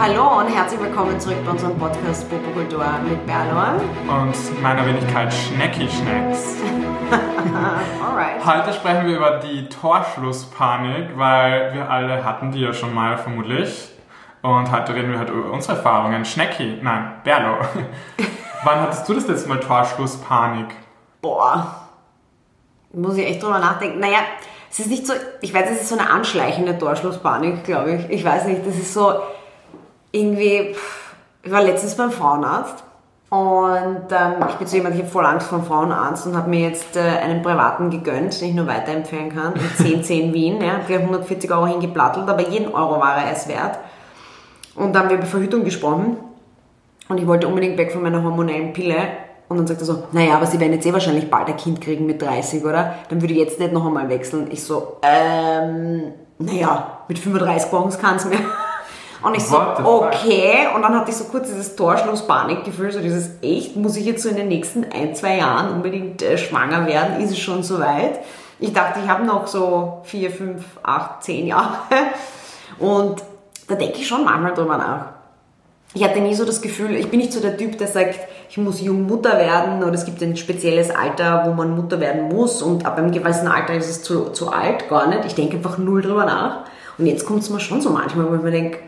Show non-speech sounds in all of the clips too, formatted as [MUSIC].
Hallo und herzlich willkommen zurück bei unserem Podcast Popokultur mit Berlor. Und meiner Wenigkeit Schnecki Schnecks. [LAUGHS] Alright. Heute sprechen wir über die Torschlusspanik, weil wir alle hatten die ja schon mal vermutlich. Und heute reden wir halt über unsere Erfahrungen. Schnecki, nein, Berlo. [LAUGHS] Wann hattest du das letzte Mal Torschlusspanik? Boah. Muss ich echt drüber nachdenken. Naja, es ist nicht so, ich weiß, es ist so eine anschleichende Torschlusspanik, glaube ich. Ich weiß nicht, das ist so irgendwie, pff, ich war letztens beim Frauenarzt und ähm, ich bin so jemand, ich habe voll Angst vor dem Frauenarzt und habe mir jetzt äh, einen privaten gegönnt, den ich nur weiterempfehlen kann, mit 10, 10 [LAUGHS] Wien, ja, gleich 140 Euro hingeplattelt, aber jeden Euro war er es wert. Und dann haben wir über Verhütung gesprochen und ich wollte unbedingt weg von meiner hormonellen Pille und dann sagt er so, naja, aber Sie werden jetzt eh wahrscheinlich bald ein Kind kriegen mit 30, oder? Dann würde ich jetzt nicht noch einmal wechseln. Ich so, ähm, naja, mit 35 brauchen Sie keins mehr. Und ich so, okay. Und dann hatte ich so kurz dieses Torschluss-Panikgefühl, so dieses, echt, muss ich jetzt so in den nächsten ein, zwei Jahren unbedingt äh, schwanger werden? Ist es schon soweit? Ich dachte, ich habe noch so vier, fünf, acht, zehn Jahre. Und da denke ich schon manchmal drüber nach. Ich hatte nie so das Gefühl, ich bin nicht so der Typ, der sagt, ich muss jung Mutter werden oder es gibt ein spezielles Alter, wo man Mutter werden muss und ab einem gewissen Alter ist es zu, zu alt, gar nicht. Ich denke einfach null drüber nach. Und jetzt kommt es mir schon so manchmal, wo ich mir denke,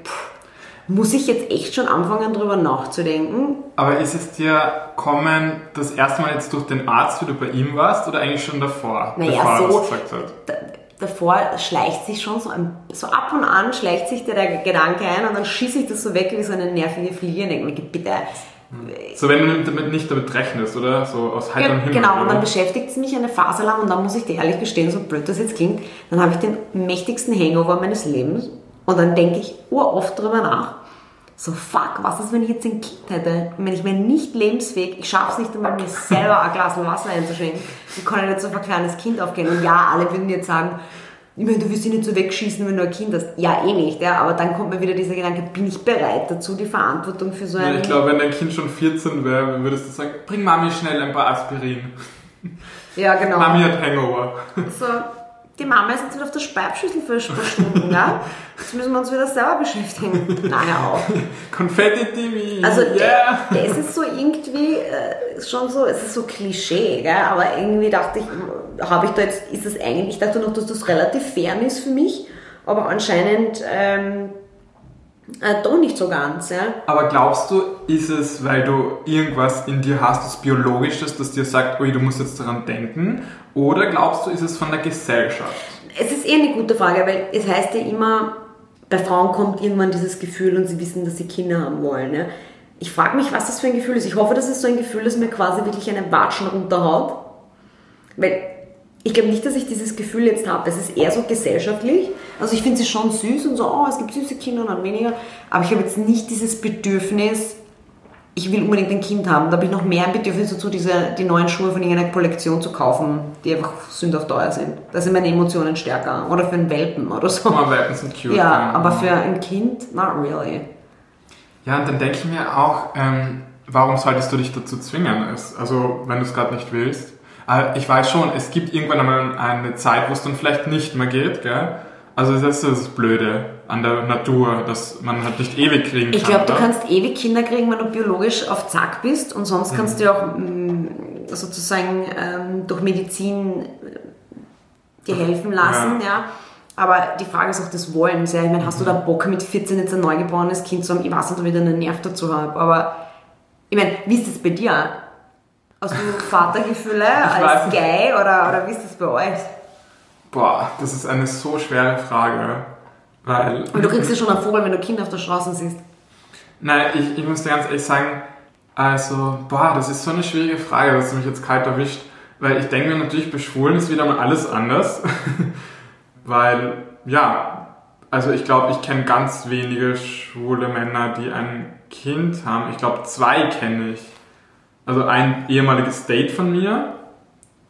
muss ich jetzt echt schon anfangen drüber nachzudenken? Aber ist es dir kommen das erste Mal jetzt durch den Arzt, wie du bei ihm warst, oder eigentlich schon davor? Naja, bevor er so- das gesagt hat? Da, davor schleicht sich schon so, ein, so ab und an schleicht sich dir der Gedanke ein und dann schieße ich das so weg wie so eine nervige Fliege und denke mir, bitte. So, wenn du damit nicht damit rechnest, oder? So aus heiterem Ge- Himmel. Genau, und oder? dann beschäftigt es mich eine Phase lang und dann muss ich dir ehrlich gestehen, so blöd das jetzt klingt, dann habe ich den mächtigsten Hangover meines Lebens und dann denke ich uroft drüber nach. So, fuck, was ist, wenn ich jetzt ein Kind hätte? Und wenn ich mir nicht lebensfähig, ich schaffe es nicht einmal, mir selber ein Glas Wasser einzuschenken, wie kann ich nicht so ein kleines Kind aufgehen? Und ja, alle würden jetzt sagen, ich meine, du wirst dich nicht so wegschießen, wenn du ein Kind hast. Ja, eh nicht, ja, aber dann kommt mir wieder dieser Gedanke, bin ich bereit dazu, die Verantwortung für so Ja, ein... ich glaube, wenn dein Kind schon 14 wäre, würdest du sagen, bring Mami schnell ein paar Aspirin. ja, genau. Mami hat Hangover. So, die Mama ist jetzt wieder auf der Speibschüssel Stunden, ja? Jetzt müssen wir uns wieder selber beschäftigen. Naja, auch. Konfetti-TV. Also, yeah. das ist so irgendwie äh, schon so, es ist so Klischee, gell? aber irgendwie dachte ich, habe ich da jetzt, ist das eigentlich, ich dachte noch, dass das relativ fern ist für mich, aber anscheinend ähm, äh, doch nicht so ganz, ja? Aber glaubst du, ist es, weil du irgendwas in dir hast, das biologisches, das dir sagt, ui, du musst jetzt daran denken? Oder glaubst du, ist es von der Gesellschaft? Es ist eher eine gute Frage, weil es heißt ja immer, bei Frauen kommt irgendwann dieses Gefühl und sie wissen, dass sie Kinder haben wollen. Ja? Ich frage mich, was das für ein Gefühl ist. Ich hoffe, das ist so ein Gefühl, das mir quasi wirklich einen Watschen runterhaut. Weil ich glaube nicht, dass ich dieses Gefühl jetzt habe. Es ist eher so gesellschaftlich. Also ich finde sie schon süß und so, oh, es gibt süße Kinder und dann weniger. Aber ich habe jetzt nicht dieses Bedürfnis, ich will unbedingt ein Kind haben. Da habe ich noch mehr ein Bedürfnis dazu, diese, die neuen Schuhe von irgendeiner Kollektion zu kaufen, die einfach sündhaft teuer sind. Da sind meine Emotionen stärker. Oder für einen Welpen oder so. Mal, Welpen sind cute. Ja, aber für ein Kind, not really. Ja, und dann denke ich mir auch, ähm, warum solltest du dich dazu zwingen? Also, wenn du es gerade nicht willst. Äh, ich weiß schon, es gibt irgendwann einmal eine Zeit, wo es dann vielleicht nicht mehr geht, gell? Also, das ist das Blöde an der Natur, dass man halt nicht ewig kriegen Ich kann. glaube, du kannst ewig Kinder kriegen, wenn du biologisch auf Zack bist und sonst kannst du auch mm, sozusagen ähm, durch Medizin äh, dir helfen lassen, ja. Aber die Frage ist auch des Wollens, ja. Ich meine, hast du da Bock mit 14 jetzt ein neugeborenes Kind zu haben? Ich weiß nicht, ob ich da einen Nerv dazu habe, aber ich meine, wie ist das bei dir? Hast du [LAUGHS] Vatergefühle als. Gay oder, oder wie ist das bei euch? Boah, das ist eine so schwere Frage. Weil. Und du kriegst ja schon einen Vogel, wenn du Kinder auf der Straße siehst. Nein, ich, ich muss dir ganz ehrlich sagen, also, boah, das ist so eine schwierige Frage, dass du mich jetzt kalt erwischt. Weil ich denke mir natürlich, bei Schwulen ist wieder mal alles anders. [LAUGHS] weil, ja, also ich glaube, ich kenne ganz wenige schwule Männer, die ein Kind haben. Ich glaube, zwei kenne ich. Also ein ehemaliges Date von mir.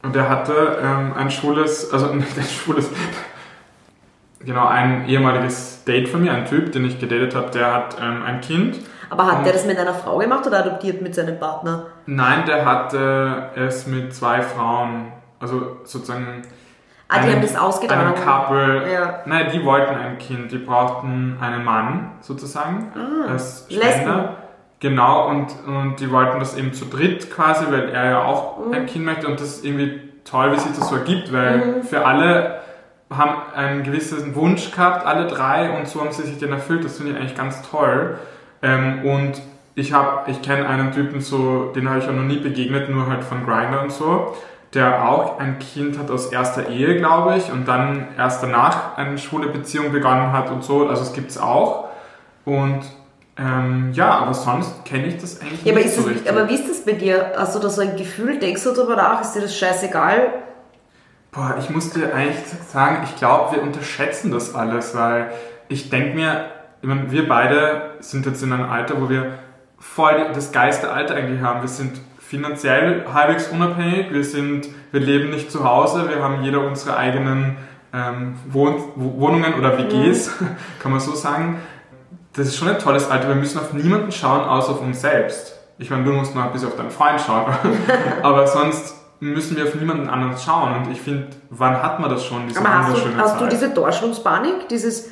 Und der hatte ähm, ein schwules, also [LAUGHS] nicht ein schwules, genau, ein ehemaliges Date von mir, ein Typ, den ich gedatet habe, der hat ähm, ein Kind. Aber hat der das mit einer Frau gemacht oder adoptiert mit seinem Partner? Nein, der hatte es mit zwei Frauen, also sozusagen, Ah, die einen, haben das ausgetragen. einen Couple. Ja. Nein, die wollten ein Kind, die brauchten einen Mann sozusagen Ah, als Lesben. Genau, und, und die wollten das eben zu dritt quasi, weil er ja auch Mhm. ein Kind möchte und das ist irgendwie toll, wie sich das so ergibt, weil für alle haben einen gewissen Wunsch gehabt, alle drei, und so haben sie sich den erfüllt. Das finde ich eigentlich ganz toll. Ähm, und ich habe, ich kenne einen Typen so, den habe ich auch noch nie begegnet, nur halt von Grindr und so, der auch ein Kind hat aus erster Ehe, glaube ich, und dann erst danach eine schwule Beziehung begonnen hat und so. Also es gibt's auch. Und ähm, ja, aber sonst kenne ich das eigentlich Ja, aber, nicht so das, richtig. aber wie ist das bei dir? Hast du da so ein Gefühl? Denkst du darüber nach? Ist dir das scheißegal? Boah, ich muss dir eigentlich sagen, ich glaube, wir unterschätzen das alles, weil ich denke mir, ich mein, wir beide sind jetzt in einem Alter, wo wir voll das geilste Alter eigentlich haben. Wir sind finanziell halbwegs unabhängig, wir, sind, wir leben nicht zu Hause, wir haben jeder unsere eigenen ähm, Wohn Wohnungen oder WGs, [LAUGHS] kann man so sagen. Das ist schon ein tolles Alter, wir müssen auf niemanden schauen, außer auf uns selbst. Ich meine, du musst noch ein bisschen auf deinen Freund schauen, [LAUGHS] aber sonst müssen wir auf niemanden anderen schauen. Und ich finde, wann hat man das schon, diese Aber hast du, hast du diese Torschlusspanik? Dieses,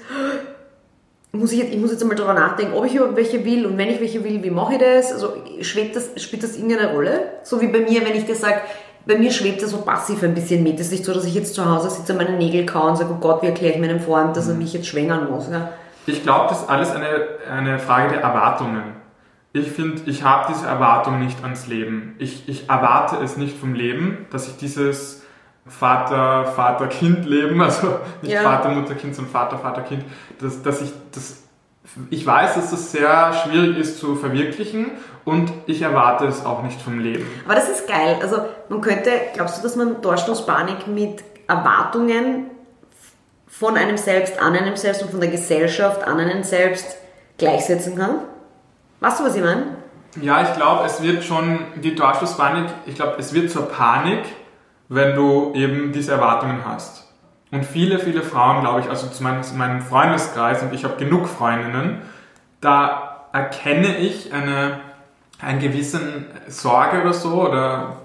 muss ich, jetzt, ich muss jetzt einmal darüber nachdenken, ob ich überhaupt welche will und wenn ich welche will, wie mache ich das? Also schwebt das, spielt das irgendeine Rolle? So wie bei mir, wenn ich dir sage, bei mir schwebt das so passiv ein bisschen mit. Es ist nicht so, dass ich jetzt zu Hause sitze, meine Nägel kaue und sage, oh Gott, wie erkläre ich meinem Freund, dass er Mhm. mich jetzt schwängern muss. Ja? Ich glaube, das ist alles eine, eine Frage der Erwartungen. Ich finde, ich habe diese Erwartung nicht ans Leben. Ich, ich erwarte es nicht vom Leben, dass ich dieses Vater, Vater, Kind Leben, [LAUGHS] also nicht Ja. Vater, Mutter, Kind, sondern Vater, Vater, Kind, dass, dass ich das, ich weiß, dass das sehr schwierig ist zu verwirklichen und ich erwarte es auch nicht vom Leben. Aber das ist geil. Also man könnte, glaubst du, dass man Torschlusspanik mit Erwartungen von einem selbst an einem selbst und von der Gesellschaft an einem selbst gleichsetzen kann? Weißt du, was ich meine? Ja, ich glaube, es wird schon, die Torschlusspanik, ich glaube, es wird zur Panik, wenn du eben diese Erwartungen hast. Und viele, viele Frauen, glaube ich, also zu meinem, zu meinem Freundeskreis, und ich habe genug Freundinnen, da erkenne ich eine, einen gewissen Sorge oder so, oder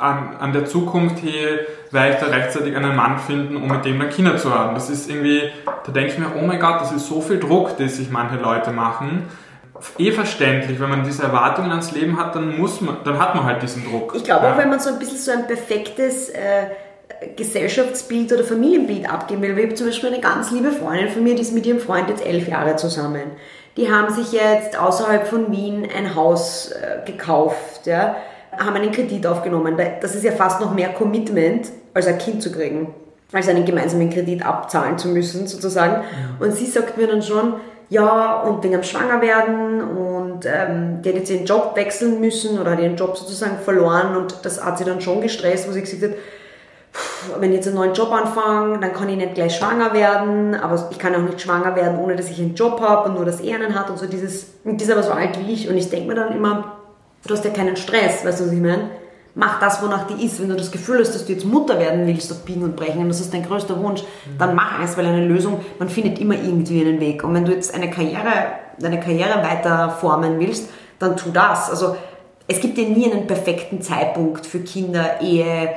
an, an der Zukunft, hey, werde ich da rechtzeitig einen Mann finden, um mit dem dann Kinder zu haben. Das ist irgendwie, da denke ich mir, oh mein Gott, das ist so viel Druck, den sich manche Leute machen. Eh verständlich, wenn man diese Erwartungen ans Leben hat, dann muss man, dann hat man halt diesen Druck. Ich glaube auch, Ja. wenn man so ein bisschen so ein perfektes äh, Gesellschaftsbild oder Familienbild abgeben will. Ich habe zum Beispiel eine ganz liebe Freundin von mir, die ist mit ihrem Freund jetzt elf Jahre zusammen. Die haben sich jetzt außerhalb von Wien ein Haus äh, gekauft, ja, haben einen Kredit aufgenommen. Da- Das ist ja fast noch mehr Commitment, als ein Kind zu kriegen, als einen gemeinsamen Kredit abzahlen zu müssen, sozusagen. Und sie sagt mir dann schon, ja, und wegen am Schwangerwerden und ähm, die hat jetzt ihren Job wechseln müssen oder hat ihren Job sozusagen verloren und das hat sie dann schon gestresst, wo sie gesagt hat, "Pff, wenn ich jetzt einen neuen Job anfange, dann kann ich nicht gleich schwanger werden, aber ich kann auch nicht schwanger werden, ohne dass ich einen Job habe und nur, dass er einen hat und so dieses, und die ist aber so alt wie ich und ich denke mir dann immer, du hast ja keinen Stress, weißt du, was ich meine? Mach das, wonach die ist. Wenn du das Gefühl hast, dass du jetzt Mutter werden willst auf Biegen und Brechen und das ist dein größter Wunsch, dann mach es, weil eine Lösung, man findet immer irgendwie einen Weg. Und wenn du jetzt eine Karriere, deine Karriere weiter formen willst, dann tu das. Also es gibt ja nie einen perfekten Zeitpunkt für Kinder, Ehe,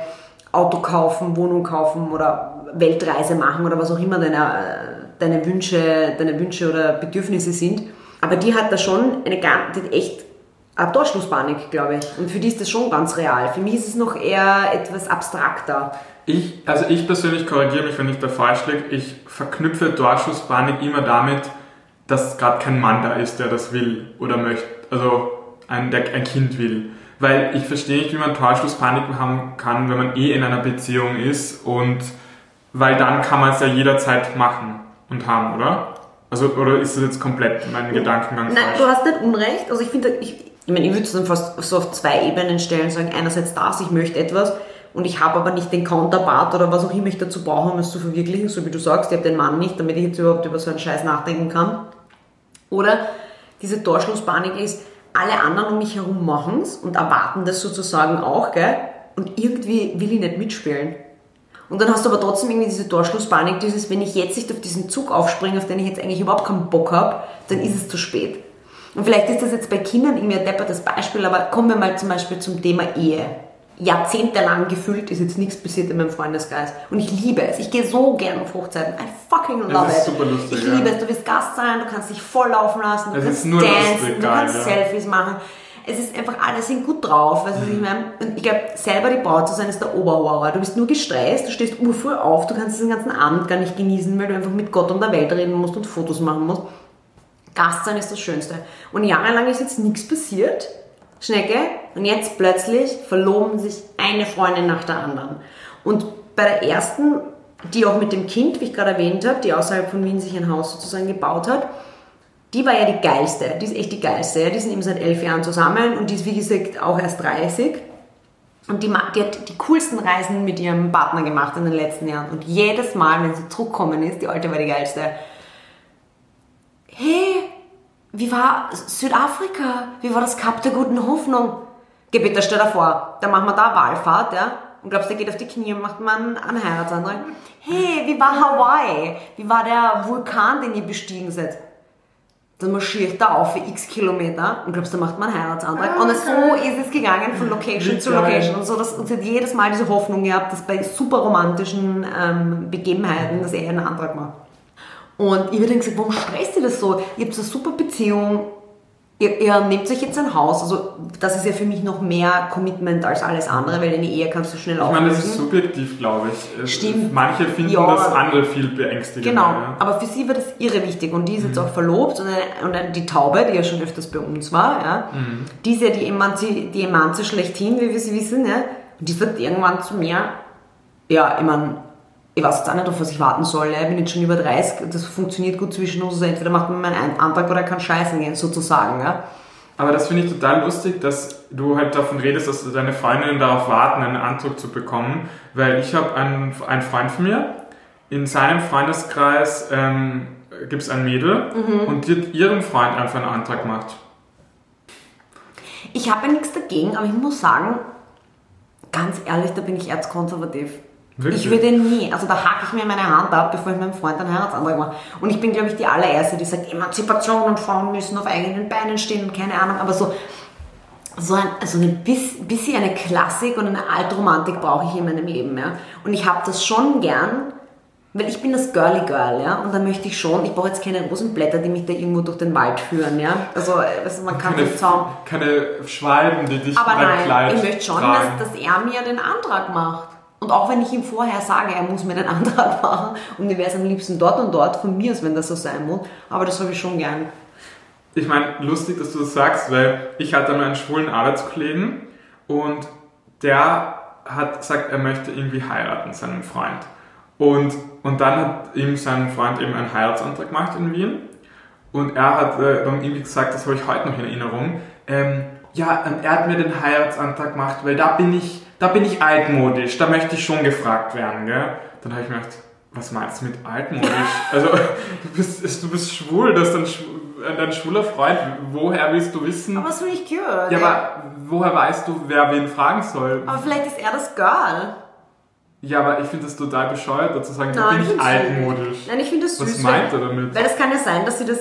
Auto kaufen, Wohnung kaufen oder Weltreise machen oder was auch immer deine, deine, Wünsche, deine Wünsche oder Bedürfnisse sind. Aber die hat da schon eine ganz, die hat echt eine Torschlusspanik, glaube ich. Und für die ist das schon ganz real. Für mich ist es noch eher etwas abstrakter. Ich, also ich persönlich korrigiere mich, wenn ich da falsch liege. Ich verknüpfe Torschusspanik immer damit, dass gerade kein Mann da ist, der das will oder möchte. Also ein, der ein Kind will. Weil ich verstehe nicht, wie man Torschusspanik haben kann, wenn man eh in einer Beziehung ist und weil dann kann man es ja jederzeit machen und haben, oder? Also, oder ist das jetzt komplett mein Gedankengang Nein, falsch? du hast nicht Unrecht. Also ich finde, ich, ich meine, ich würde es dann fast so auf zwei Ebenen stellen, sagen, einerseits das, ich möchte etwas und ich habe aber nicht den Counterpart oder was auch immer ich dazu brauche, um es zu verwirklichen, so wie du sagst, ich habe den Mann nicht, damit ich jetzt überhaupt über so einen Scheiß nachdenken kann. Oder diese Torschlusspanik ist, alle anderen um mich herum machen es und erwarten das sozusagen auch, gell? Und irgendwie will ich nicht mitspielen. Und dann hast du aber trotzdem irgendwie diese Torschlusspanik, dieses, wenn ich jetzt nicht auf diesen Zug aufspringe, auf den ich jetzt eigentlich überhaupt keinen Bock habe, dann ist es zu spät. Und vielleicht ist das jetzt bei Kindern irgendwie ein deppertes Beispiel, aber kommen wir mal zum Beispiel zum Thema Ehe. jahrzehntelang gefühlt ist jetzt nichts passiert in meinem Freundeskreis. Und ich liebe es. Ich gehe so gern auf Hochzeiten. I fucking love Es ist it. super lustig, ich ja. liebe es. Du wirst Gast sein, du kannst dich voll laufen lassen, du Es kannst dancen, lustig, du kannst ja. Selfies machen. Es ist einfach, alle sind gut drauf. Weißt du, was ich meine? Und ich glaube, selber die Braut zu sein, ist der Oberhorror. Du bist nur gestresst, du stehst urfrüh auf, du kannst diesen ganzen Abend gar nicht genießen, weil du einfach mit Gott und der Welt reden musst und Fotos machen musst. Gast sein ist das Schönste. Und jahrelang ist jetzt nichts passiert. Schnecke. Und jetzt plötzlich verloben sich eine Freundin nach der anderen. Und bei der ersten, die auch mit dem Kind, wie ich gerade erwähnt habe, die außerhalb von Wien sich ein Haus sozusagen gebaut hat, die war ja die geilste. Die ist echt die geilste. Die sind eben seit elf Jahren zusammen und die ist, wie gesagt, auch erst 30. Und die, die hat die coolsten Reisen mit ihrem Partner gemacht in den letzten Jahren. Und jedes Mal, wenn sie zurückgekommen ist, die alte war die geilste. Hey, wie war Südafrika? Wie war das Kap der guten Hoffnung? Geh bitte, stell dir vor, da machen wir da eine Wallfahrt, ja? Und glaubst, der geht auf die Knie und macht man einen Heiratsantrag? Hey, wie war Hawaii? Wie war der Vulkan, den ihr bestiegen seid? Dann marschiert er auf für x Kilometer und glaubst, da macht man einen Heiratsantrag. Und so ist es gegangen von Location Wie zu. Location. Und so, dass, und sie hat jedes Mal diese Hoffnung gehabt, dass bei super romantischen ähm, Begebenheiten, dass er einen Antrag macht. Und ich habe dann gesagt, warum stresst ihr das so? Ihr habt so eine super Beziehung, ihr, ihr nehmt euch jetzt ein Haus. Also das ist ja für mich noch mehr Commitment als alles andere, weil eine Ehe kannst du schnell Ich meine, das ist auflösen. subjektiv, glaube ich. Stimmt. Manche finden Ja. das andere viel beängstigender. Genau, Ja. aber für sie war das irre wichtig und die ist jetzt auch verlobt und, eine, und eine, die Taube, die ja schon öfters bei uns war, ja, die ist ja die Emanzi, die Emanze schlechthin, wie wir sie wissen, ja, und die sagt irgendwann zu mir, ja, ich meine, ich weiß jetzt auch nicht, auf was ich warten soll, ich bin jetzt schon über 30, das funktioniert gut zwischen uns, also entweder macht man meinen Antrag oder kann scheißen gehen, sozusagen, ja. Aber das finde ich total lustig, dass du halt davon redest, dass deine Freundinnen darauf warten, einen Anzug zu bekommen. Weil ich habe einen, einen Freund von mir, in seinem Freundeskreis ähm, gibt es ein Mädel Mhm. und die hat ihrem Freund einfach einen Antrag gemacht. Ich habe ja nichts dagegen, aber ich muss sagen, ganz ehrlich, da bin ich erzkonservativ. Wirklich? Ich würde nie, also da hake ich mir meine Hand ab, bevor ich meinem Freund einen Heiratsantrag mache. Und ich bin, glaube ich, die allererste, die sagt, Emanzipation und Frauen müssen auf eigenen Beinen stehen und keine Ahnung, aber so, so ein, also ein bis, bisschen eine Klassik und eine Altromantik brauche ich in meinem Leben, ja. Und ich habe das schon gern, weil ich bin das Girly Girl, ja, und da möchte ich schon, ich brauche jetzt keine Rosenblätter, die mich da irgendwo durch den Wald führen, ja. Also, du, man kann Keine, Zaun. keine Schwalben, die dich Aber nein, ich möchte schon, dass, dass er mir den Antrag macht. Und auch wenn ich ihm vorher sage, er muss mir den [LAUGHS] Antrag machen und mir wäre es am liebsten dort und dort, von mir aus, wenn das so sein muss. Aber das habe ich schon gern. Ich meine, lustig, dass du das sagst, weil ich hatte mal einen schwulen Arbeitskollegen und der hat gesagt, er möchte irgendwie heiraten, seinen Freund. Und, und dann hat ihm sein Freund eben einen Heiratsantrag gemacht in Wien. Und er hat äh, dann irgendwie gesagt, das habe ich heute noch in Erinnerung, ähm, ja, er hat mir den Heiratsantrag gemacht, weil da bin ich, da bin ich altmodisch, da möchte ich schon gefragt werden, gell? Dann habe ich mir gedacht, was meinst du mit altmodisch? [LAUGHS] Also, du bist, du bist schwul, das ist dein, schw- äh, dein schwuler Freund, woher willst du wissen? Aber das finde ich cute. ja, aber woher weißt du, wer wen fragen soll? aber vielleicht ist er das Girl. Ja, aber ich finde das total bescheuert, dazu sagen, da bin ich find's altmodisch. Nein, ich finde das Was süß. meint weil, er damit? Weil das kann ja sein, dass sie das,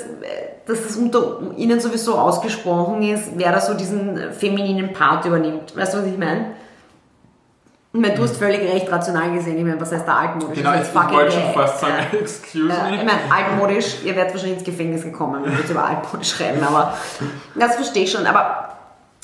dass das unter ihnen sowieso ausgesprochen ist, wer da so diesen femininen Part übernimmt. Weißt du, was ich meine? Ich meine, du hast völlig recht, rational gesehen. Ich meine, was heißt da altmodisch? Genau, Das ich, ist ich wollte schon fast sagen, Ja. [LAUGHS] excuse Ja, me. ich meine, altmodisch, ihr werdet wahrscheinlich ins Gefängnis gekommen, wenn wir jetzt über altmodisch schreiben, aber das verstehe ich schon. Aber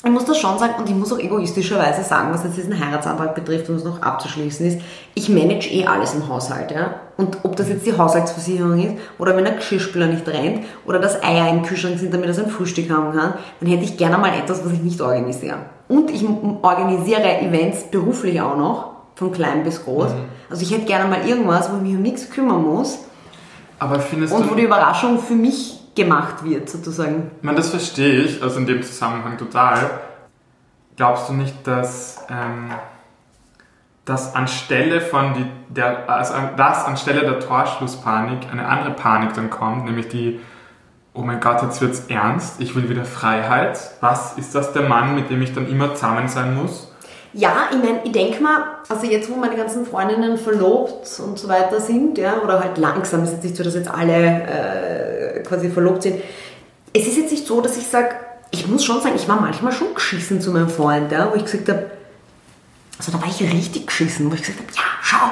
ich muss das schon sagen und ich muss auch egoistischerweise sagen, was jetzt diesen Heiratsantrag betrifft, um es noch abzuschließen, ist, ich manage eh alles im Haushalt. Ja? Und ob das jetzt die Haushaltsversicherung ist oder wenn der Geschirrspüler nicht rennt oder dass Eier im Kühlschrank sind, damit er sein Frühstück haben kann, dann hätte ich gerne mal etwas, was ich nicht organisiere. Und ich organisiere Events beruflich auch noch, von klein bis groß. Also ich hätte gerne mal irgendwas, wo ich mich um nichts kümmern muss Aber findest und wo du, die Überraschung für mich gemacht wird, sozusagen. meine, das verstehe ich, also in dem Zusammenhang total. Glaubst du nicht, dass, ähm, dass anstelle von die, der, also dass anstelle der Torschlusspanik eine andere Panik dann kommt, nämlich die, oh mein Gott, jetzt wird's ernst, ich will wieder Freiheit. Was ist das der Mann, mit dem ich dann immer zusammen sein muss? Ja, ich meine, ich denke mal, also jetzt, wo meine ganzen Freundinnen verlobt und so weiter sind, ja, oder halt langsam, ist jetzt nicht so, dass jetzt alle äh, quasi verlobt sind. Es ist jetzt nicht so, dass ich sage, ich muss schon sagen, ich war manchmal schon geschissen zu meinem Freund, ja, wo ich gesagt habe, Also da war ich richtig geschissen, wo ich gesagt habe, ja, schau,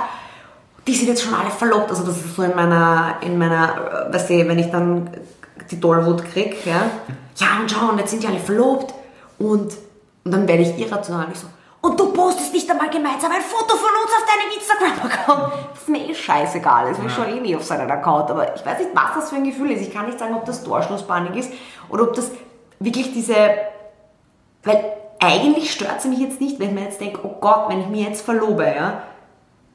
die sind jetzt schon alle verlobt. Also das ist so in meiner, in meiner, äh, weißt du, wenn ich dann die Tollwut krieg, ja, ja und schau, und jetzt sind die alle verlobt und, und dann werde ich irrational. Ich so, und du postest nicht einmal gemeinsam ein Foto von uns auf deinem Instagram-Account. Das ist mir eh scheißegal, das will ich schon eh nie auf seinen Account. Aber ich weiß nicht, was das für ein Gefühl ist. Ich kann nicht sagen, ob das Torschlusspanik ist oder ob das wirklich diese, weil eigentlich stört es mich jetzt nicht, wenn ich mir jetzt denke, oh Gott, wenn ich mich jetzt verlobe, ja,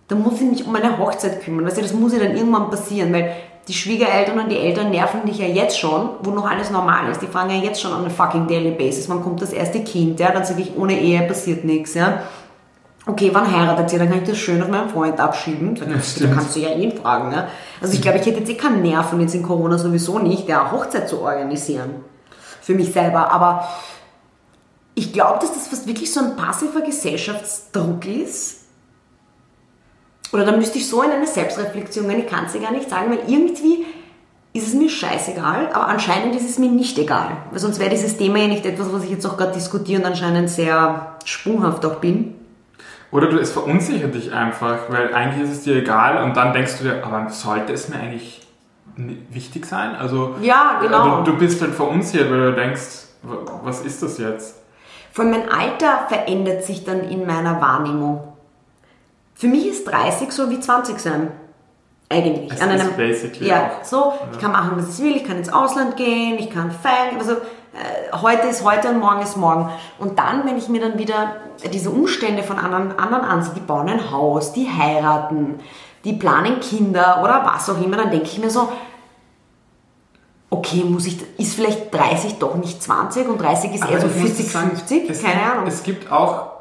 dann muss ich mich um meine Hochzeit kümmern. Weißt du, das muss ja dann irgendwann passieren, weil die Schwiegereltern und die Eltern nerven dich ja jetzt schon, wo noch alles normal ist. Die fangen ja jetzt schon an eine fucking daily basis. Man kommt das erste Kind, ja, dann sage ich, ohne Ehe passiert nichts, ja. Okay, wann heiratet ihr? Dann kann ich das schön auf meinen Freund abschieben. Dann ja, kannst du ja ihn fragen. Ja? Also ich glaube, ich hätte jetzt eh keinen Nerven jetzt in Corona sowieso nicht, der Hochzeit zu organisieren. Für mich selber. Aber ich glaube, dass das fast wirklich so ein passiver Gesellschaftsdruck ist, oder da müsste ich so in eine Selbstreflexion gehen, ich kann es dir gar nicht sagen, weil irgendwie ist es mir scheißegal, aber anscheinend ist es mir nicht egal. Weil sonst wäre dieses Thema ja nicht etwas, was ich jetzt auch gerade diskutiere und anscheinend sehr sprunghaft auch bin. Oder du, es verunsichert dich einfach, weil eigentlich ist es dir egal und dann denkst du dir, aber sollte es mir eigentlich wichtig sein? Also, ja, genau. Du, du bist halt verunsichert, weil du denkst, was ist das jetzt? Von meinem Alter verändert sich dann in meiner Wahrnehmung. Für mich ist 30 so wie 20 sein. Eigentlich. Es An einem, ist basically ja, auch. so. Ja. Ich kann machen, was ich will. Ich kann ins Ausland gehen. Ich kann feiern. Also, äh, heute ist heute und morgen ist morgen. Und dann, wenn ich mir dann wieder diese Umstände von anderen, anderen ansehe, die bauen ein Haus, die heiraten, die planen Kinder oder was auch immer, dann denke ich mir so, okay, muss ich, ist vielleicht 30 doch nicht 20 und 30 ist Aber eher so 40, sagen, 50? Keine Ahnung. Es gibt auch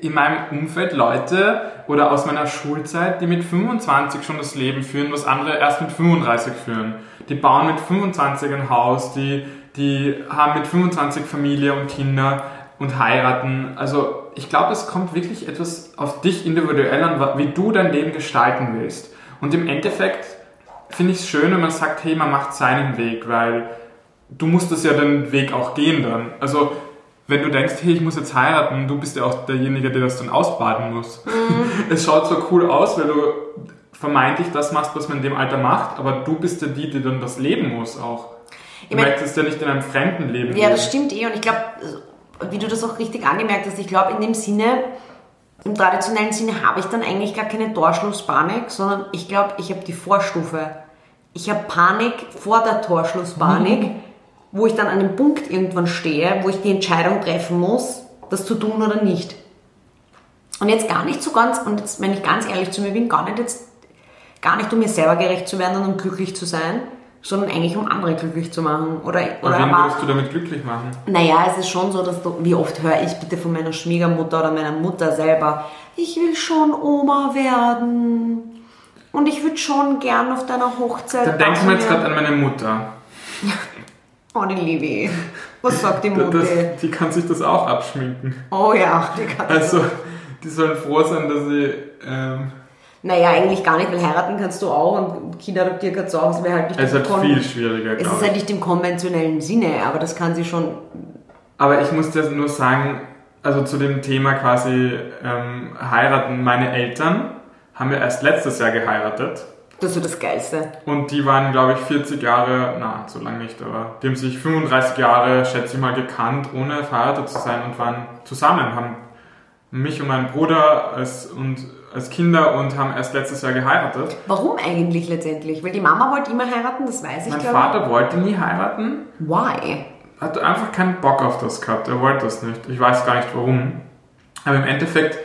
in meinem Umfeld Leute oder aus meiner Schulzeit, die mit 25 schon das Leben führen, was andere erst mit 35 führen. Die bauen mit 25 ein Haus, die, die haben mit 25 Familie und Kinder und heiraten. Also ich glaube, es kommt wirklich etwas auf dich individuell an, wie du dein Leben gestalten willst. Und im Endeffekt finde ich es schön, wenn man sagt, hey, man macht seinen Weg, weil du musst das ja den Weg auch gehen dann. Also wenn du denkst, hey, ich muss jetzt heiraten, du bist ja auch derjenige, der das dann ausbaden muss. Mhm. [LAUGHS] Es schaut zwar cool aus, weil du vermeintlich das machst, was man in dem Alter macht, aber du bist ja die, die dann das leben muss auch. Du ich möchtest ja nicht in einem fremden Leben Ja, leben. das stimmt eh und ich glaube, wie du das auch richtig angemerkt hast, ich glaube in dem Sinne, im traditionellen Sinne habe ich dann eigentlich gar keine Torschlusspanik, sondern ich glaube, ich habe die Vorstufe. Ich habe Panik vor der Torschlusspanik. Mhm wo ich dann an dem Punkt irgendwann stehe, wo ich die Entscheidung treffen muss, das zu tun oder nicht. Und jetzt gar nicht so ganz, und jetzt, wenn ich ganz ehrlich zu mir bin, gar nicht jetzt, gar nicht um mir selber gerecht zu werden und um glücklich zu sein, sondern eigentlich um andere glücklich zu machen. Oder, oder wen willst du damit glücklich machen? Naja, es ist schon so, dass du, wie oft höre ich bitte von meiner Schwiegermutter oder meiner Mutter selber, ich will schon Oma werden. Und ich würde schon gern auf deiner Hochzeit. Da denken wir jetzt gerade an meine Mutter. [LAUGHS] Oh, die Liebe. Was sagt die Mutter? die kann sich das auch abschminken. Oh ja, die kann Also, die sollen froh sein, dass sie. Ähm, naja, eigentlich gar nicht, weil heiraten kannst du auch und Kinder adoptieren kannst du auch. Es wäre halt nicht es ist halt viel schwieriger. Es ist halt nicht im konventionellen Sinne, aber das kann sie schon. Aber ich muss dir nur sagen, also zu dem Thema quasi ähm, heiraten, meine Eltern haben ja erst letztes Jahr geheiratet. Das ist so das Geilste. Und die waren, glaube ich, 40 Jahre, na, so lange nicht, aber die haben sich 35 Jahre, schätze ich mal, gekannt, ohne verheiratet zu sein und waren zusammen, haben mich und meinen Bruder als, und, als Kinder und haben erst letztes Jahr geheiratet. Warum eigentlich letztendlich? Weil die Mama wollte immer heiraten, das weiß ich, Mein Vater ich. wollte nie heiraten. Why? Hat einfach keinen Bock auf das gehabt, er wollte das nicht. Ich weiß gar nicht warum. Aber im Endeffekt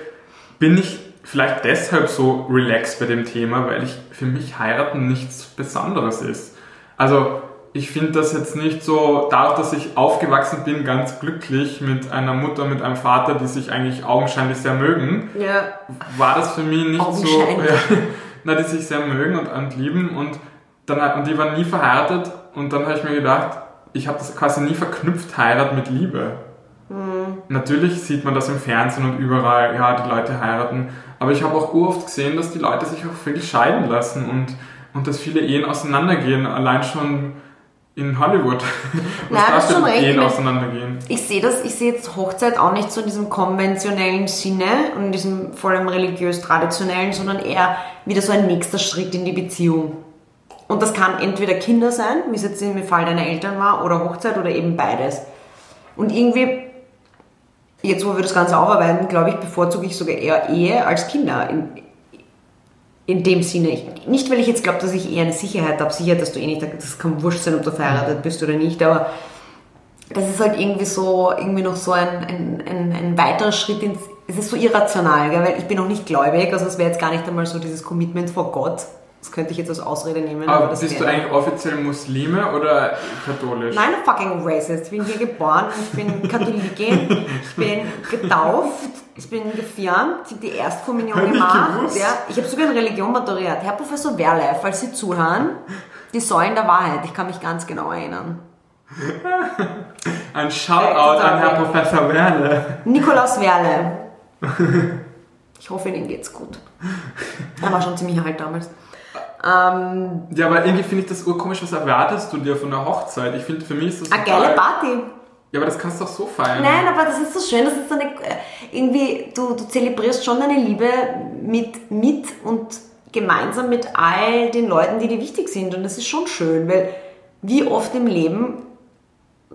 bin ich vielleicht deshalb so relaxed bei dem Thema, weil ich für mich heiraten nichts Besonderes ist. Also ich finde das jetzt nicht so, dadurch, dass ich aufgewachsen bin, ganz glücklich mit einer Mutter, mit einem Vater, die sich eigentlich augenscheinlich sehr mögen, ja. war das für mich nicht so, ja, na, die sich sehr mögen und, und lieben und dann und die waren nie verheiratet und dann habe ich mir gedacht, ich habe das quasi nie verknüpft, Heirat mit Liebe. Mhm. Natürlich sieht man das im Fernsehen und überall, ja, die Leute heiraten, aber ich habe auch oft gesehen, dass die Leute sich auch wirklich scheiden lassen und, und dass viele Ehen auseinandergehen. Allein schon, in Hollywood. [LAUGHS] Nein, da das schon recht. Ehen auseinandergehen. Ich sehe das, ich sehe jetzt Hochzeit auch nicht so in diesem konventionellen Sinne und in diesem vor allem religiös-traditionellen, sondern eher wieder so ein nächster Schritt in die Beziehung. Und das kann entweder Kinder sein, wie es jetzt im Fall deiner Eltern war, oder Hochzeit oder eben beides. Und irgendwie, jetzt wo wir das Ganze aufarbeiten, glaube ich, bevorzuge ich sogar eher Ehe als Kinder. In, in dem Sinne. Ich, nicht, weil ich jetzt glaube, dass ich eher eine Sicherheit habe, sicher, dass du eh nicht, das kann wurscht sein, ob du verheiratet bist oder nicht, aber das ist halt irgendwie so, irgendwie noch so ein, ein, ein, ein weiterer Schritt ins, es ist so irrational, gell? weil ich bin auch nicht gläubig, also es wäre jetzt gar nicht einmal so dieses Commitment vor Gott. Das könnte ich jetzt als Ausrede nehmen. Aber das bist du eigentlich offiziell Muslime oder katholisch? Nein, fucking racist. Ich bin hier geboren, ich bin Katholikin, ich bin getauft, ich bin gefirmt, ich habe die Erstkommunion ich gemacht. Ja, ich habe sogar in Religion maturiert. Herr Professor Werle, falls Sie zuhören, die Säulen der Wahrheit, ich kann mich ganz genau erinnern. Ein Shoutout an Herr Professor Werle. Nikolaus Werle. Ich hoffe, Ihnen geht's gut. Er war schon ziemlich alt damals. Ähm, Ja, aber irgendwie finde ich das urkomisch. Was erwartest du dir von der Hochzeit? Ich finde, für mich ist das eine geile Party. Ja, aber das kannst du doch so feiern. Nein, aber das ist so schön, das ist so eine, irgendwie, du, du zelebrierst schon deine Liebe mit, mit und gemeinsam mit all den Leuten, die dir wichtig sind. Und das ist schon schön, weil wie oft im Leben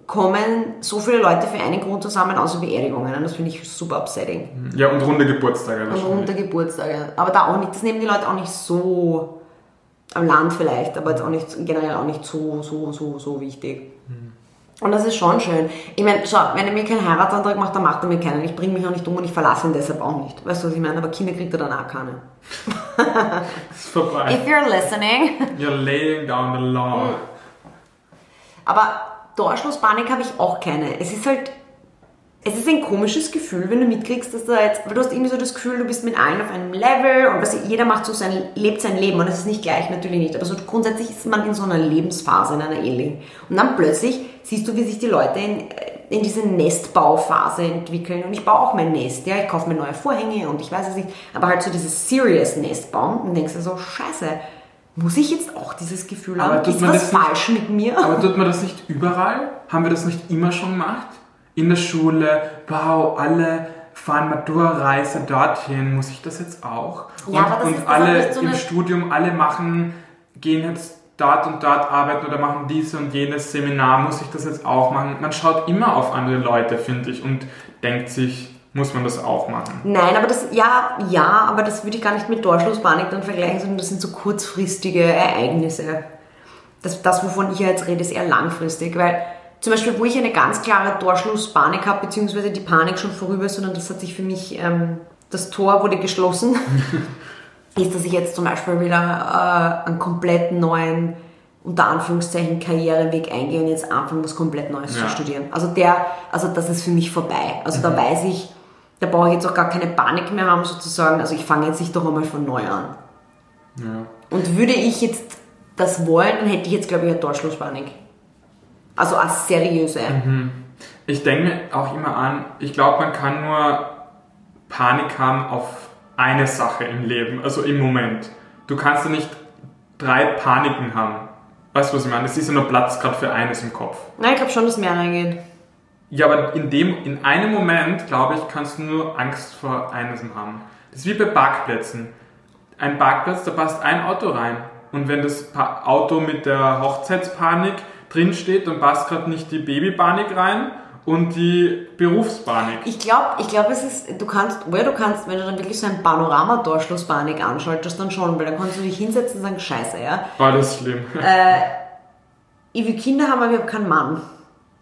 kommen so viele Leute für einen Grund zusammen, außer Beerdigungen. Und das finde ich super upsetting. Ja, und runde Geburtstage. Und unter Geburtstage. Aber da auch nicht, das nehmen die Leute auch nicht so am Land vielleicht, aber jetzt auch nicht, generell auch nicht so, so, so, so wichtig. Und das ist schon schön. Ich meine, schau, wenn er mir keinen Heiratsantrag macht, dann macht er mir keinen. Ich bringe mich auch nicht um und ich verlasse ihn deshalb auch nicht. Weißt du, was ich meine? Aber Kinder kriegt er dann auch keine. [LAUGHS] ist vorbei. If you're listening. You're laying down the law. Aber Torschlusspanik habe ich auch keine. Es ist halt, es ist ein komisches Gefühl, wenn du mitkriegst, dass da jetzt, weil du hast irgendwie so das Gefühl, du bist mit allen auf einem Level und was, jeder macht so sein, lebt sein Leben und es ist nicht gleich, natürlich nicht, aber so grundsätzlich ist man in so einer Lebensphase, in einer Ehe. Und dann plötzlich siehst du, wie sich die Leute in, in diese Nestbauphase entwickeln und ich baue auch mein Nest, ja, ich kaufe mir neue Vorhänge und ich weiß es nicht, aber halt so dieses serious Nest bauen und denkst dir so, scheiße, muss ich jetzt auch dieses Gefühl Aber haben? Ist man was das nicht- falsch mit mir? Aber tut man das nicht überall? Haben wir das nicht immer schon gemacht? In der Schule, wow, alle fahren Matura-Reise dorthin, muss ich das jetzt auch? Und, Ja, aber das und ist- alle so im Studium, alle machen, gehen jetzt dort und dort arbeiten oder machen dies und jenes Seminar, muss ich das jetzt auch machen? Man schaut immer auf andere Leute, finde ich, und denkt sich, muss man das auch machen? Nein, aber das, ja, ja, aber das würde ich gar nicht mit Torschlusspanik dann vergleichen, sondern das sind so kurzfristige Ereignisse. Das, das wovon ich ja jetzt rede, ist eher langfristig, weil zum Beispiel, wo ich eine ganz klare Torschlusspanik habe, beziehungsweise die Panik schon vorüber ist, sondern das hat sich für mich, ähm, das Tor wurde geschlossen, [LAUGHS] ist, dass ich jetzt zum Beispiel wieder äh, einen komplett neuen, unter Anführungszeichen, Karriereweg eingehe und jetzt anfangen, was komplett Neues Ja. zu studieren. Also der, also das ist für mich vorbei. Also da weiß ich, da brauche ich jetzt auch gar keine Panik mehr haben sozusagen. Also ich fange jetzt nicht doch einmal von neu an. Ja. Und würde ich jetzt das wollen, dann hätte ich jetzt, glaube ich, eine Torschlusspanik. Also eine seriöse. Ich denke mir auch immer an, ich glaube, man kann nur Panik haben auf eine Sache im Leben, also im Moment. Du kannst ja nicht drei Paniken haben. Weißt du, was ich meine? Es ist ja nur Platz gerade für eines im Kopf. Nein, ich glaube schon, dass mehr reingeht. Ja, aber in, dem, in einem Moment, glaube ich, kannst du nur Angst vor einem haben. Das ist wie bei Parkplätzen. Ein Parkplatz, da passt ein Auto rein. Und wenn das Auto mit der Hochzeitspanik drinsteht, dann passt gerade nicht die Babypanik rein und die Berufspanik. Ich glaube, ich glaub, es ist, du kannst, oder du kannst, wenn du dann wirklich so ein Panoramatorschlusspanik anschaltest, dann schon, weil dann kannst du dich hinsetzen und sagen, scheiße, ja. War das schlimm? [LAUGHS] Ich will Kinder haben, aber ich habe keinen Mann.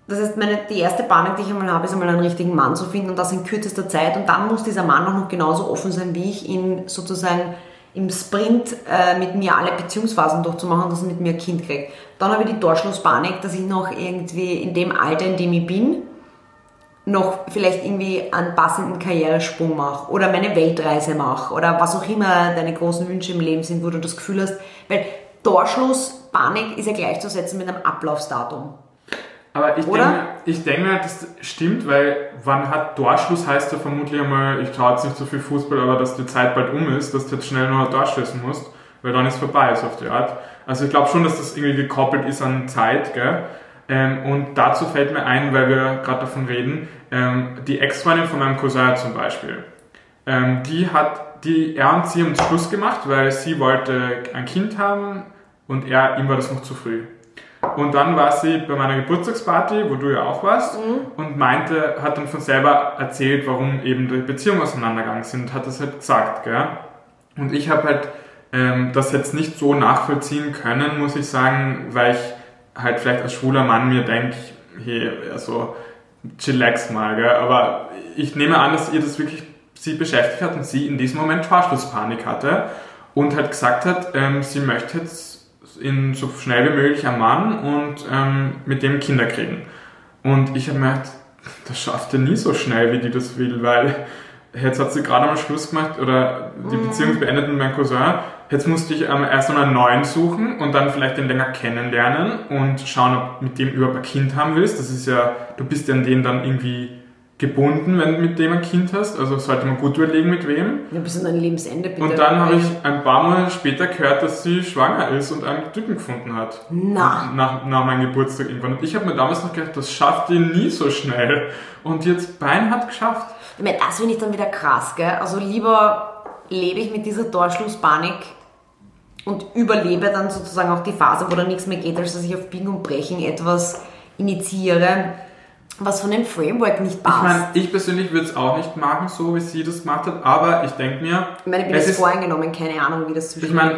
Das heißt, meine, die erste Panik, die ich einmal habe, ist einmal einen richtigen Mann zu finden und das in kürzester Zeit. Und dann muss dieser Mann auch noch genauso offen sein, wie ich ihn sozusagen im Sprint äh, mit mir alle Beziehungsphasen durchzumachen, dass er mit mir ein Kind kriegt. Dann habe ich die Torschlusspanik, dass ich noch irgendwie in dem Alter, in dem ich bin, noch vielleicht irgendwie einen passenden Karrieresprung mache oder meine Weltreise mache oder was auch immer deine großen Wünsche im Leben sind, wo du das Gefühl hast, weil Torschluss, Panik ist ja gleichzusetzen mit einem Ablaufsdatum. Aber ich Oder? denke, ich denke, das stimmt, weil wann hat Torschluss heißt ja vermutlich einmal, ich schaue jetzt nicht so viel Fußball, aber dass die Zeit bald um ist, dass du jetzt schnell noch ein Tor schießen musst, weil dann ist vorbei, ist auf die Art. Also ich glaube schon, dass das irgendwie gekoppelt ist an Zeit, gell? Ähm, und dazu fällt mir ein, weil wir gerade davon reden, ähm, die Ex-Freundin von meinem Cousin zum Beispiel, ähm, die hat, die, er und sie haben Schluss gemacht, weil sie wollte ein Kind haben und er, ihm war das noch zu früh. Und dann war sie bei meiner Geburtstagsparty, wo du ja auch warst, mhm. und meinte, hat dann von selber erzählt, warum eben die Beziehungen auseinandergegangen sind, hat das halt gesagt, gell? Und ich habe halt ähm, das jetzt nicht so nachvollziehen können, muss ich sagen, weil ich halt vielleicht als schwuler Mann mir denke, hey, also chillax mal, gell? Aber ich nehme an, dass ihr das wirklich sie beschäftigt hat und sie in diesem Moment Torschlusspanik hatte und halt gesagt hat, ähm, sie möchte jetzt in so schnell wie möglich einen Mann und ähm, mit dem Kinder kriegen. Und ich habe mir gedacht, das schafft er nie so schnell, wie die das will, weil jetzt hat sie gerade mal Schluss gemacht oder die mhm. Beziehung beendet mit meinem Cousin. Jetzt musste ich ähm, erst noch einen neuen suchen und dann vielleicht den länger kennenlernen und schauen, ob mit dem überhaupt ein Kind haben willst. Das ist ja, du bist ja an den dann irgendwie gebunden, wenn du mit dem ein Kind hast. Also sollte man gut überlegen, mit wem. Ja, bis an dein Lebensende bitte. Und dann habe ich ein paar Monate später gehört, dass sie schwanger ist und einen Typen gefunden hat. Na. Nach, nach meinem Geburtstag irgendwann. Und ich habe mir damals noch gedacht, das schafft ihr nie so schnell. Und jetzt Bein hat geschafft. Ich meine, das finde ich dann wieder krass, gell? Also lieber lebe ich mit dieser Torschlusspanik und überlebe dann sozusagen auch die Phase, wo dann nichts mehr geht, als dass ich auf Biegen und Brechen etwas initiiere was von dem Framework nicht passt. Ich meine, ich persönlich würde es auch nicht machen, so wie sie das gemacht hat, aber ich denke mir. Ich meine, ich bin jetzt voreingenommen, keine Ahnung, wie das zwischen Ich meine,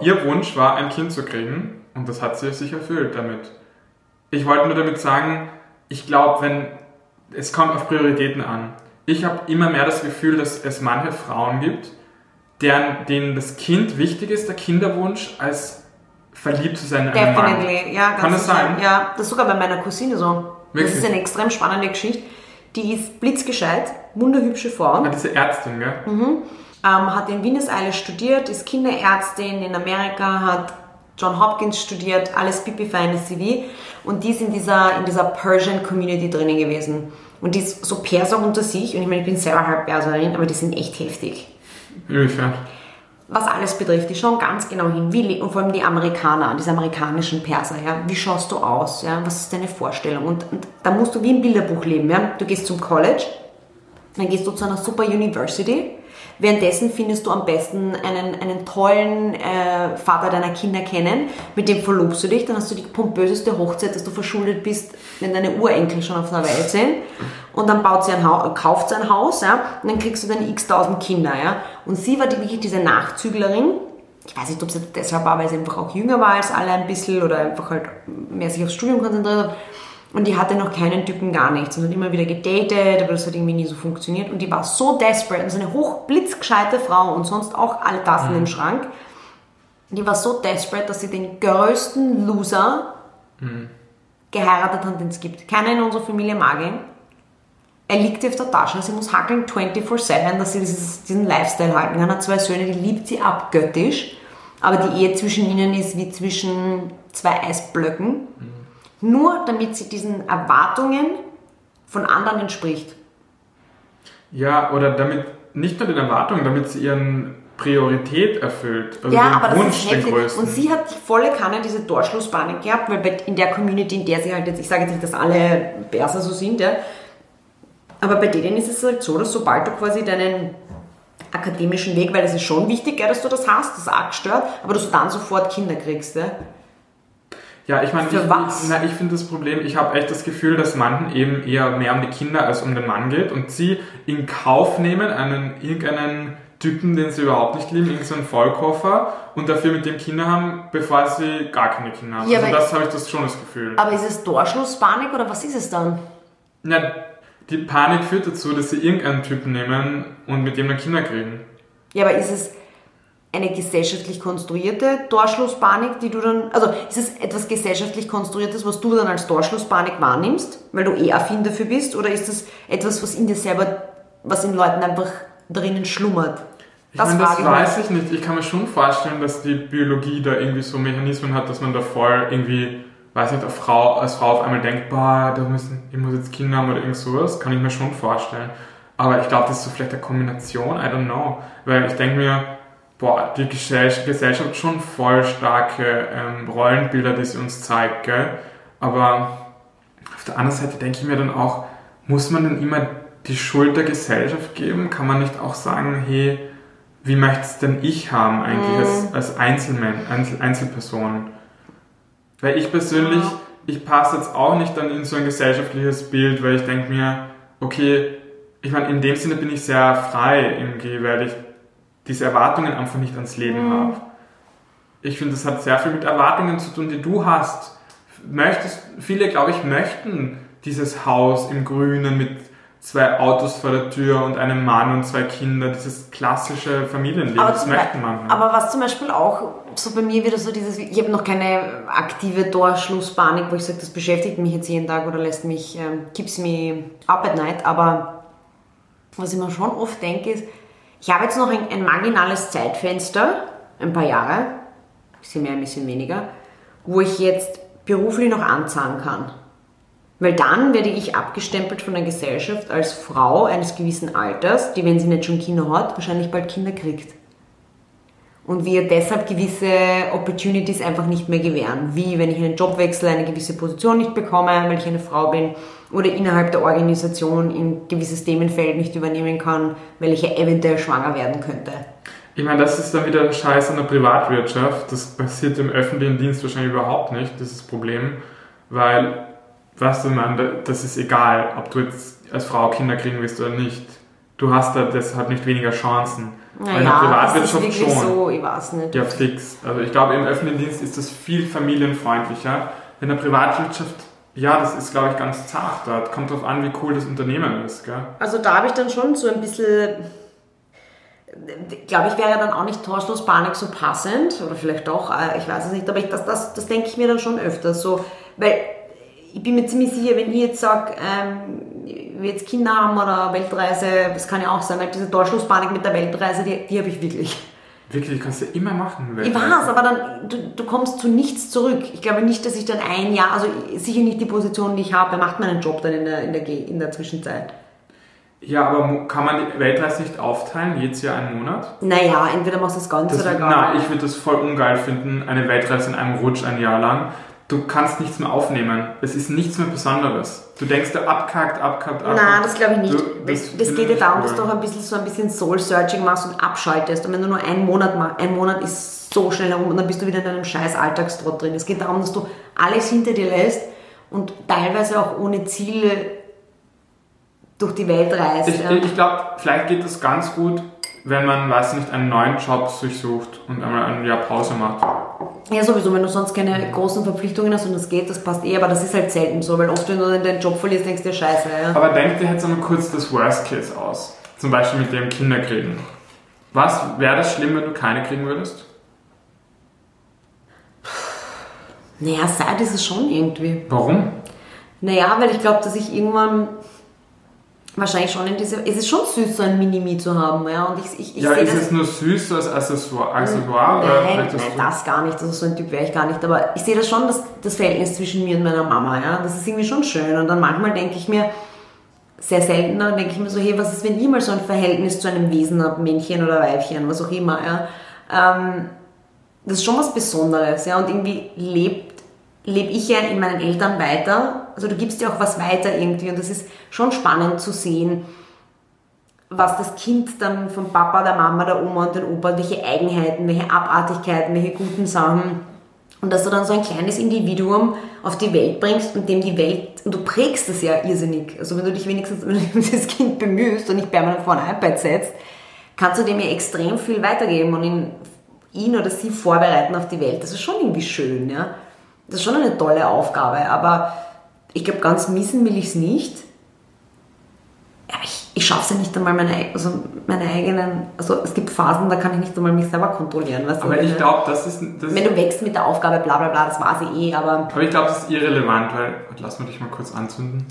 ihr Wunsch war, ein Kind zu kriegen und das hat sie sich erfüllt damit. Ich wollte nur damit sagen, ich glaube, wenn. Es kommt auf Prioritäten an. Ich habe immer mehr das Gefühl, dass es manche Frauen gibt, deren, denen das Kind wichtig ist, der Kinderwunsch, als verliebt zu sein in einen Definitely, ja. Kann das sein? Ja, das ist sogar bei meiner Cousine so. Wirklich? Das ist eine extrem spannende Geschichte. Die ist blitzgescheit, wunderhübsche Frau. Ja, diese Ärztin, gell? Mhm. Ähm, hat in Windeseile studiert, ist Kinderärztin in Amerika, hat John Hopkins studiert, alles pipi feines CV. Und die ist in dieser, in dieser Persian Community drinnen gewesen. Und die ist so Perser unter sich. Und ich meine, ich bin selber halb Perserin, aber die sind echt heftig. Inwiefern? was alles betrifft, die schauen ganz genau hin, wie, und vor allem die Amerikaner, diese amerikanischen Perser, ja, wie schaust du aus, ja, was ist deine Vorstellung? Und, und da musst du wie im Bilderbuch leben, ja. Du gehst zum College, dann gehst du zu einer super University, Währenddessen findest du am besten einen, einen tollen äh, Vater deiner Kinder kennen, mit dem verlobst du dich, dann hast du die pompöseste Hochzeit, dass du verschuldet bist, wenn deine Urenkel schon auf der Welt sind. Und dann baut sie ein Haus, kauft sie ein Haus, ja, und dann kriegst du deine x tausend Kinder, ja. Und sie war die, wirklich diese Nachzüglerin. Ich weiß nicht, ob sie deshalb war, weil sie einfach auch jünger war als alle ein bisschen oder einfach halt mehr sich aufs Studium konzentriert hat. Und die hatte noch keinen Typen, gar nichts. Und hat immer wieder gedatet, aber das hat irgendwie nie so funktioniert. Und die war so desperate und so eine hochblitzgescheite Frau und sonst auch alle Tassen mhm. im Schrank. Die war so desperate, dass sie den größten Loser mhm. geheiratet hat, den es gibt. Keiner in unserer Familie mag ihn. Er liegt ihr auf der Tasche, sie muss hackeln 24-7, dass sie dieses, diesen Lifestyle halten kann. Hat zwei Söhne, die liebt sie abgöttisch. Aber die Ehe zwischen ihnen ist wie zwischen zwei Eisblöcken. Mhm nur damit sie diesen Erwartungen von anderen entspricht. Ja, oder damit, nicht nur den Erwartungen, damit sie ihren Priorität erfüllt. Also ja, aber Wunsch, das ist heftig. Und sie hat volle Kanne diese Torschlusspanik gehabt, weil in der Community, in der sie halt jetzt, ich sage jetzt nicht, dass alle Perser so sind, ja, aber bei denen ist es halt so, dass sobald du quasi deinen akademischen Weg, weil es ist schon wichtig, dass du das hast, das ist auch gestört, aber dass du dann sofort Kinder kriegst. Ja. Ja, ich meine, ich, na, ich finde das Problem, ich habe echt das Gefühl, dass manchen eben eher mehr um die Kinder als um den Mann geht und sie in Kauf nehmen, einen irgendeinen Typen, den sie überhaupt nicht lieben, irgendeinen Vollkoffer und dafür mit dem Kinder haben, bevor sie gar keine Kinder haben. Ja, also das habe ich das schon das Gefühl. Aber ist es Torschlusspanik oder was ist es dann? Ja, die Panik führt dazu, dass sie irgendeinen Typen nehmen und mit dem dann Kinder kriegen. Ja, aber ist es eine gesellschaftlich konstruierte Torschlusspanik, die du dann, also ist es etwas gesellschaftlich konstruiertes, was du dann als Torschlusspanik wahrnimmst, weil du eh affin dafür bist, oder ist es etwas, was in dir selber, was in Leuten einfach drinnen schlummert? Das, ich meine, das weiß ich nicht. Ich kann mir schon vorstellen, dass die Biologie da irgendwie so Mechanismen hat, dass man da voll irgendwie, weiß nicht, als Frau, als Frau auf einmal denkt, boah, da müssen, ich muss jetzt Kinder haben oder irgend sowas. Kann ich mir schon vorstellen. Aber ich glaube, das ist so vielleicht eine Kombination, I don't know. Weil ich denke mir, boah, die Gesellschaft schon voll starke ähm, Rollenbilder, die sie uns zeigt, gell? Aber auf der anderen Seite denke ich mir dann auch, muss man denn immer die Schuld der Gesellschaft geben? Kann man nicht auch sagen, hey, wie möchte es denn ich haben eigentlich mhm. als, als Einzelmensch, Einzel, Einzelperson? Weil ich persönlich, ja. ich passe jetzt auch nicht dann in so ein gesellschaftliches Bild, weil ich denke mir, okay, ich meine, in dem Sinne bin ich sehr frei im G, weil ich diese Erwartungen einfach nicht ans Leben mhm. habe. Ich finde, das hat sehr viel mit Erwartungen zu tun, die du hast. Möchtest, viele, glaube ich, möchten dieses Haus im Grünen mit zwei Autos vor der Tür und einem Mann und zwei Kinder, dieses klassische Familienleben, aber das möchte man. Aber was zum Beispiel auch so bei mir wieder so dieses, ich habe noch keine aktive Torschlusspanik, wo ich sage, das beschäftigt mich jetzt jeden Tag oder lässt mich, ähm, keeps me up at night, aber was ich mir schon oft denke ist, ich habe jetzt noch ein, ein marginales Zeitfenster, ein paar Jahre, ein bisschen mehr, ein bisschen weniger, wo ich jetzt beruflich noch anzahlen kann. Weil dann werde ich abgestempelt von der Gesellschaft als Frau eines gewissen Alters, die, wenn sie nicht schon Kinder hat, wahrscheinlich bald Kinder kriegt. Und wir deshalb gewisse Opportunities einfach nicht mehr gewähren. Wie wenn ich einen Job wechsle, eine gewisse Position nicht bekomme, weil ich eine Frau bin, oder innerhalb der Organisation ein gewisses Themenfeld nicht übernehmen kann, weil ich ja eventuell schwanger werden könnte. Ich meine, das ist dann wieder Scheiß an der Privatwirtschaft. Das passiert im öffentlichen Dienst wahrscheinlich überhaupt nicht, das ist das Problem. Weil weißt du, man, das ist egal, ob du jetzt als Frau Kinder kriegen willst oder nicht. Du hast da deshalb nicht weniger Chancen. Naja, in der Privatwirtschaft das ist schon. so, ich weiß nicht. Ja, fix. Also ich glaube, im öffentlichen Dienst ist das viel familienfreundlicher. In der Privatwirtschaft, ja, das ist, glaube ich, ganz zart. Da kommt drauf an, wie cool das Unternehmen ist. Gell? Also da habe ich dann schon so ein bisschen glaube ich, wäre dann auch nicht Torschlusspanik so passend, oder vielleicht doch, äh, ich weiß es nicht, aber ich, das, das, das denke ich mir dann schon öfter so, weil ich bin mir ziemlich sicher, wenn ich jetzt sage, ähm, jetzt Kinder haben oder Weltreise, das kann ja auch sein, weil diese Torschlusspanik mit der Weltreise, die, die habe ich wirklich. Wirklich, kannst du immer machen. Ich weiß, aber dann, du, du, kommst zu nichts zurück. Ich glaube nicht, dass ich dann ein Jahr, also sicher nicht die Position, die ich habe, wer macht meinen Job dann in der, in der, in der Zwischenzeit. Ja, aber kann man die Weltreise nicht aufteilen, jedes Jahr einen Monat? Naja, entweder machst du das Ganze das, oder gar nicht. Nein, ich würde das voll ungeil finden, eine Weltreise in einem Rutsch ein Jahr lang du kannst nichts mehr aufnehmen. Es ist nichts mehr Besonderes. Du denkst, du abkackt, abkackt, abkackt. Nein, das glaube ich nicht. Du, das, das geht ja darum, dass du auch ein bisschen so ein bisschen Soul-Searching machst und abschaltest. Und wenn du nur einen Monat machst, ein Monat ist so schnell herum und dann bist du wieder in deinem scheiß Alltagstrott drin. Es geht darum, dass du alles hinter dir lässt und teilweise auch ohne Ziele durch die Welt reist. Ich, ja. ich glaube, vielleicht geht das ganz gut, wenn man, weiß nicht, einen neuen Job sich sucht und einmal ein Jahr Pause macht. Ja, sowieso, wenn du sonst keine großen Verpflichtungen hast und das geht, das passt eh, aber das ist halt selten so, weil oft, wenn du deinen Job verlierst, denkst du dir Scheiße. Ja. Aber denk dir jetzt einmal kurz das Worst Case aus. Zum Beispiel mit dem Kinder kriegen. Was wäre das schlimm, wenn du keine kriegen würdest? Naja, Zeit ist es schon irgendwie. Warum? Naja, weil ich glaube, dass ich irgendwann wahrscheinlich schon in diese. Es ist schon süß, so ein Minimi zu haben. Ja, und ich, ich, ich ja ist es nur süß als Accessoire? Accessoire nein, nein, das, das gar nicht. Also so ein Typ wäre ich gar nicht. Aber ich sehe das schon, das, das Verhältnis zwischen mir und meiner Mama. Ja, das ist irgendwie schon schön. Und dann manchmal denke ich mir, sehr seltener, denke ich mir so, hey, was ist, wenn ich mal so ein Verhältnis zu einem Wesen habe, Männchen oder Weibchen, was auch immer. Ja? Ähm, das ist schon was Besonderes. Ja? Und irgendwie lebt lebe ich ja in meinen Eltern weiter. Also du gibst ja auch was weiter irgendwie und das ist schon spannend zu sehen, was das Kind dann vom Papa, der Mama, der Oma und den Opa, welche Eigenheiten, welche Abartigkeiten, welche guten Sachen und dass du dann so ein kleines Individuum auf die Welt bringst und dem die Welt, und du prägst es ja irrsinnig. Also wenn du dich wenigstens [LAUGHS] um das Kind bemühst und nicht permanent vor ein iPad setzt, kannst du dem ja extrem viel weitergeben und ihn, ihn oder sie vorbereiten auf die Welt. Das ist schon irgendwie schön, ja. Das ist schon eine tolle Aufgabe, aber ich glaube, ganz missen will ich es nicht. Ich schaffe es ja nicht einmal meine, also meine eigenen, also es gibt Phasen, da kann ich nicht einmal mich selber kontrollieren. Weißt aber ich glaube, das ist... Das wenn du wächst mit der Aufgabe, bla bla bla, das war sie eh, aber... Aber ich glaube, das ist irrelevant, weil... Lass mal dich mal kurz anzünden.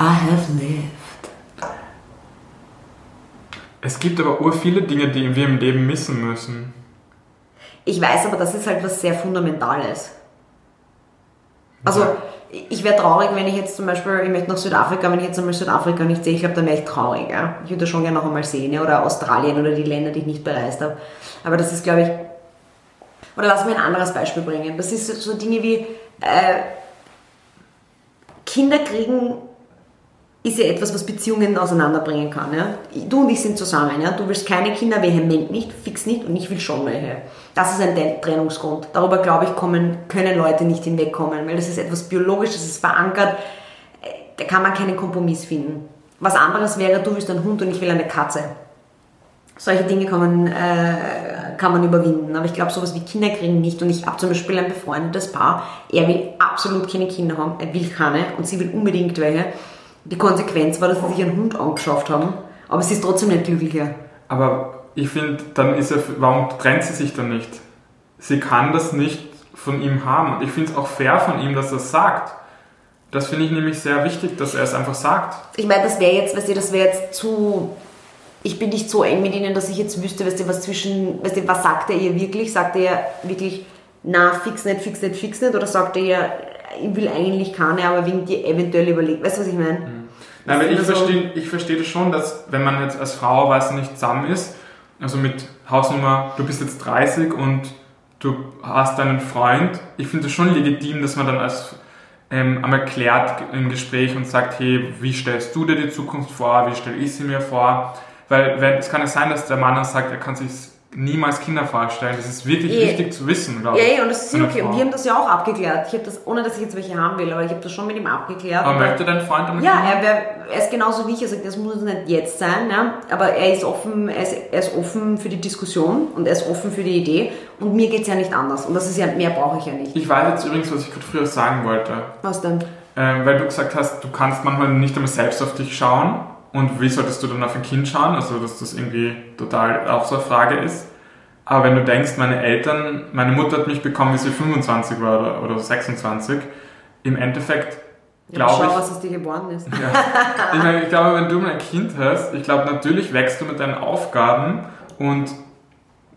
I have lived. Es gibt aber ur viele Dinge, die wir im Leben missen müssen. Ich weiß aber, das ist halt was sehr Fundamentales. Also ich wäre traurig, wenn ich jetzt zum Beispiel, ich möchte nach Südafrika, wenn ich jetzt einmal Südafrika nicht sehe, ich glaube, dann wäre ich traurig. Ja? Ich würde das schon gerne noch einmal sehen, ja? oder Australien oder die Länder, die ich nicht bereist habe. Aber das ist, glaube ich, oder lass mir ein anderes Beispiel bringen. Das ist so Dinge wie, äh, Kinder kriegen ist ja etwas, was Beziehungen auseinanderbringen kann. Ja? Du und ich sind zusammen. Ja? Du willst keine Kinder, vehement nicht, fix nicht und ich will schon welche. Das ist ein Trennungsgrund. Darüber, glaube ich, kommen, können Leute nicht hinwegkommen, weil das ist etwas Biologisches, das ist verankert. Da kann man keinen Kompromiss finden. Was anderes wäre, du willst einen Hund und ich will eine Katze. Solche Dinge kann man, äh, kann man überwinden. Aber ich glaube, sowas wie Kinder kriegen nicht. Und ich habe zum Beispiel ein befreundetes Paar. Er will absolut keine Kinder haben. Er will keine. Und sie will unbedingt welche. Die Konsequenz war, dass sie sich einen Hund angeschafft haben, aber sie ist trotzdem nicht glücklicher. Aber ich finde, dann ist er, warum trennt sie sich dann nicht? Sie kann das nicht von ihm haben. Und ich finde es auch fair von ihm, dass er es sagt. Das finde ich nämlich sehr wichtig, dass er es einfach sagt. Ich meine, das wäre jetzt, weißt du, das wäre jetzt zu. Ich bin nicht so eng mit ihnen, dass ich jetzt wüsste, weißt du, was zwischen, weißt du, was sagt er ihr wirklich? Sagt er wirklich, na, fix nicht, fix nicht, fix nicht? Oder sagt er ihr, ich will eigentlich keine, aber wegen dir eventuell überlegt. Weißt du, was ich meine? Mhm. Nein, weil ich verstehe ich versteh das schon, dass wenn man jetzt als Frau, weiß nicht, zusammen ist, also mit Hausnummer, du bist jetzt 30 und du hast einen Freund, ich finde es schon legitim, dass man dann als ähm, einmal klärt im Gespräch und sagt, hey, wie stellst du dir die Zukunft vor, wie stelle ich sie mir vor? Weil wenn, es kann ja sein, dass der Mann dann sagt, er kann sich niemals Kinder vorstellen. Das ist wirklich e. wichtig zu wissen, glaube ich. Ja, ja, und das ist okay. Und wir haben das ja auch abgeklärt. Ich habe das, ohne dass ich jetzt welche haben will, aber ich habe das schon mit ihm abgeklärt. Aber möchte dein Freund damit Ja, er, wär, er ist genauso wie ich. Er sagt, das muss nicht jetzt sein, ja? aber er ist, offen, er, ist, er ist offen für die Diskussion und er ist offen für die Idee. Und mir geht es ja nicht anders. Und das ist ja, mehr brauche ich ja nicht. Ich weiß jetzt übrigens, was ich gerade früher sagen wollte. Was denn? Ähm, weil du gesagt hast, du kannst manchmal nicht einmal selbst auf dich schauen. Und wie solltest du dann auf ein Kind schauen? Also, dass das irgendwie total auch so eine Frage ist. Aber wenn du denkst, meine Eltern, meine Mutter hat mich bekommen, wie sie 25 war oder, oder 26, im Endeffekt glaube ich. Schau, was aus dir geboren ist. Ja, ich, meine, ich glaube, wenn du mal ein Kind hast, ich glaube, natürlich wächst du mit deinen Aufgaben und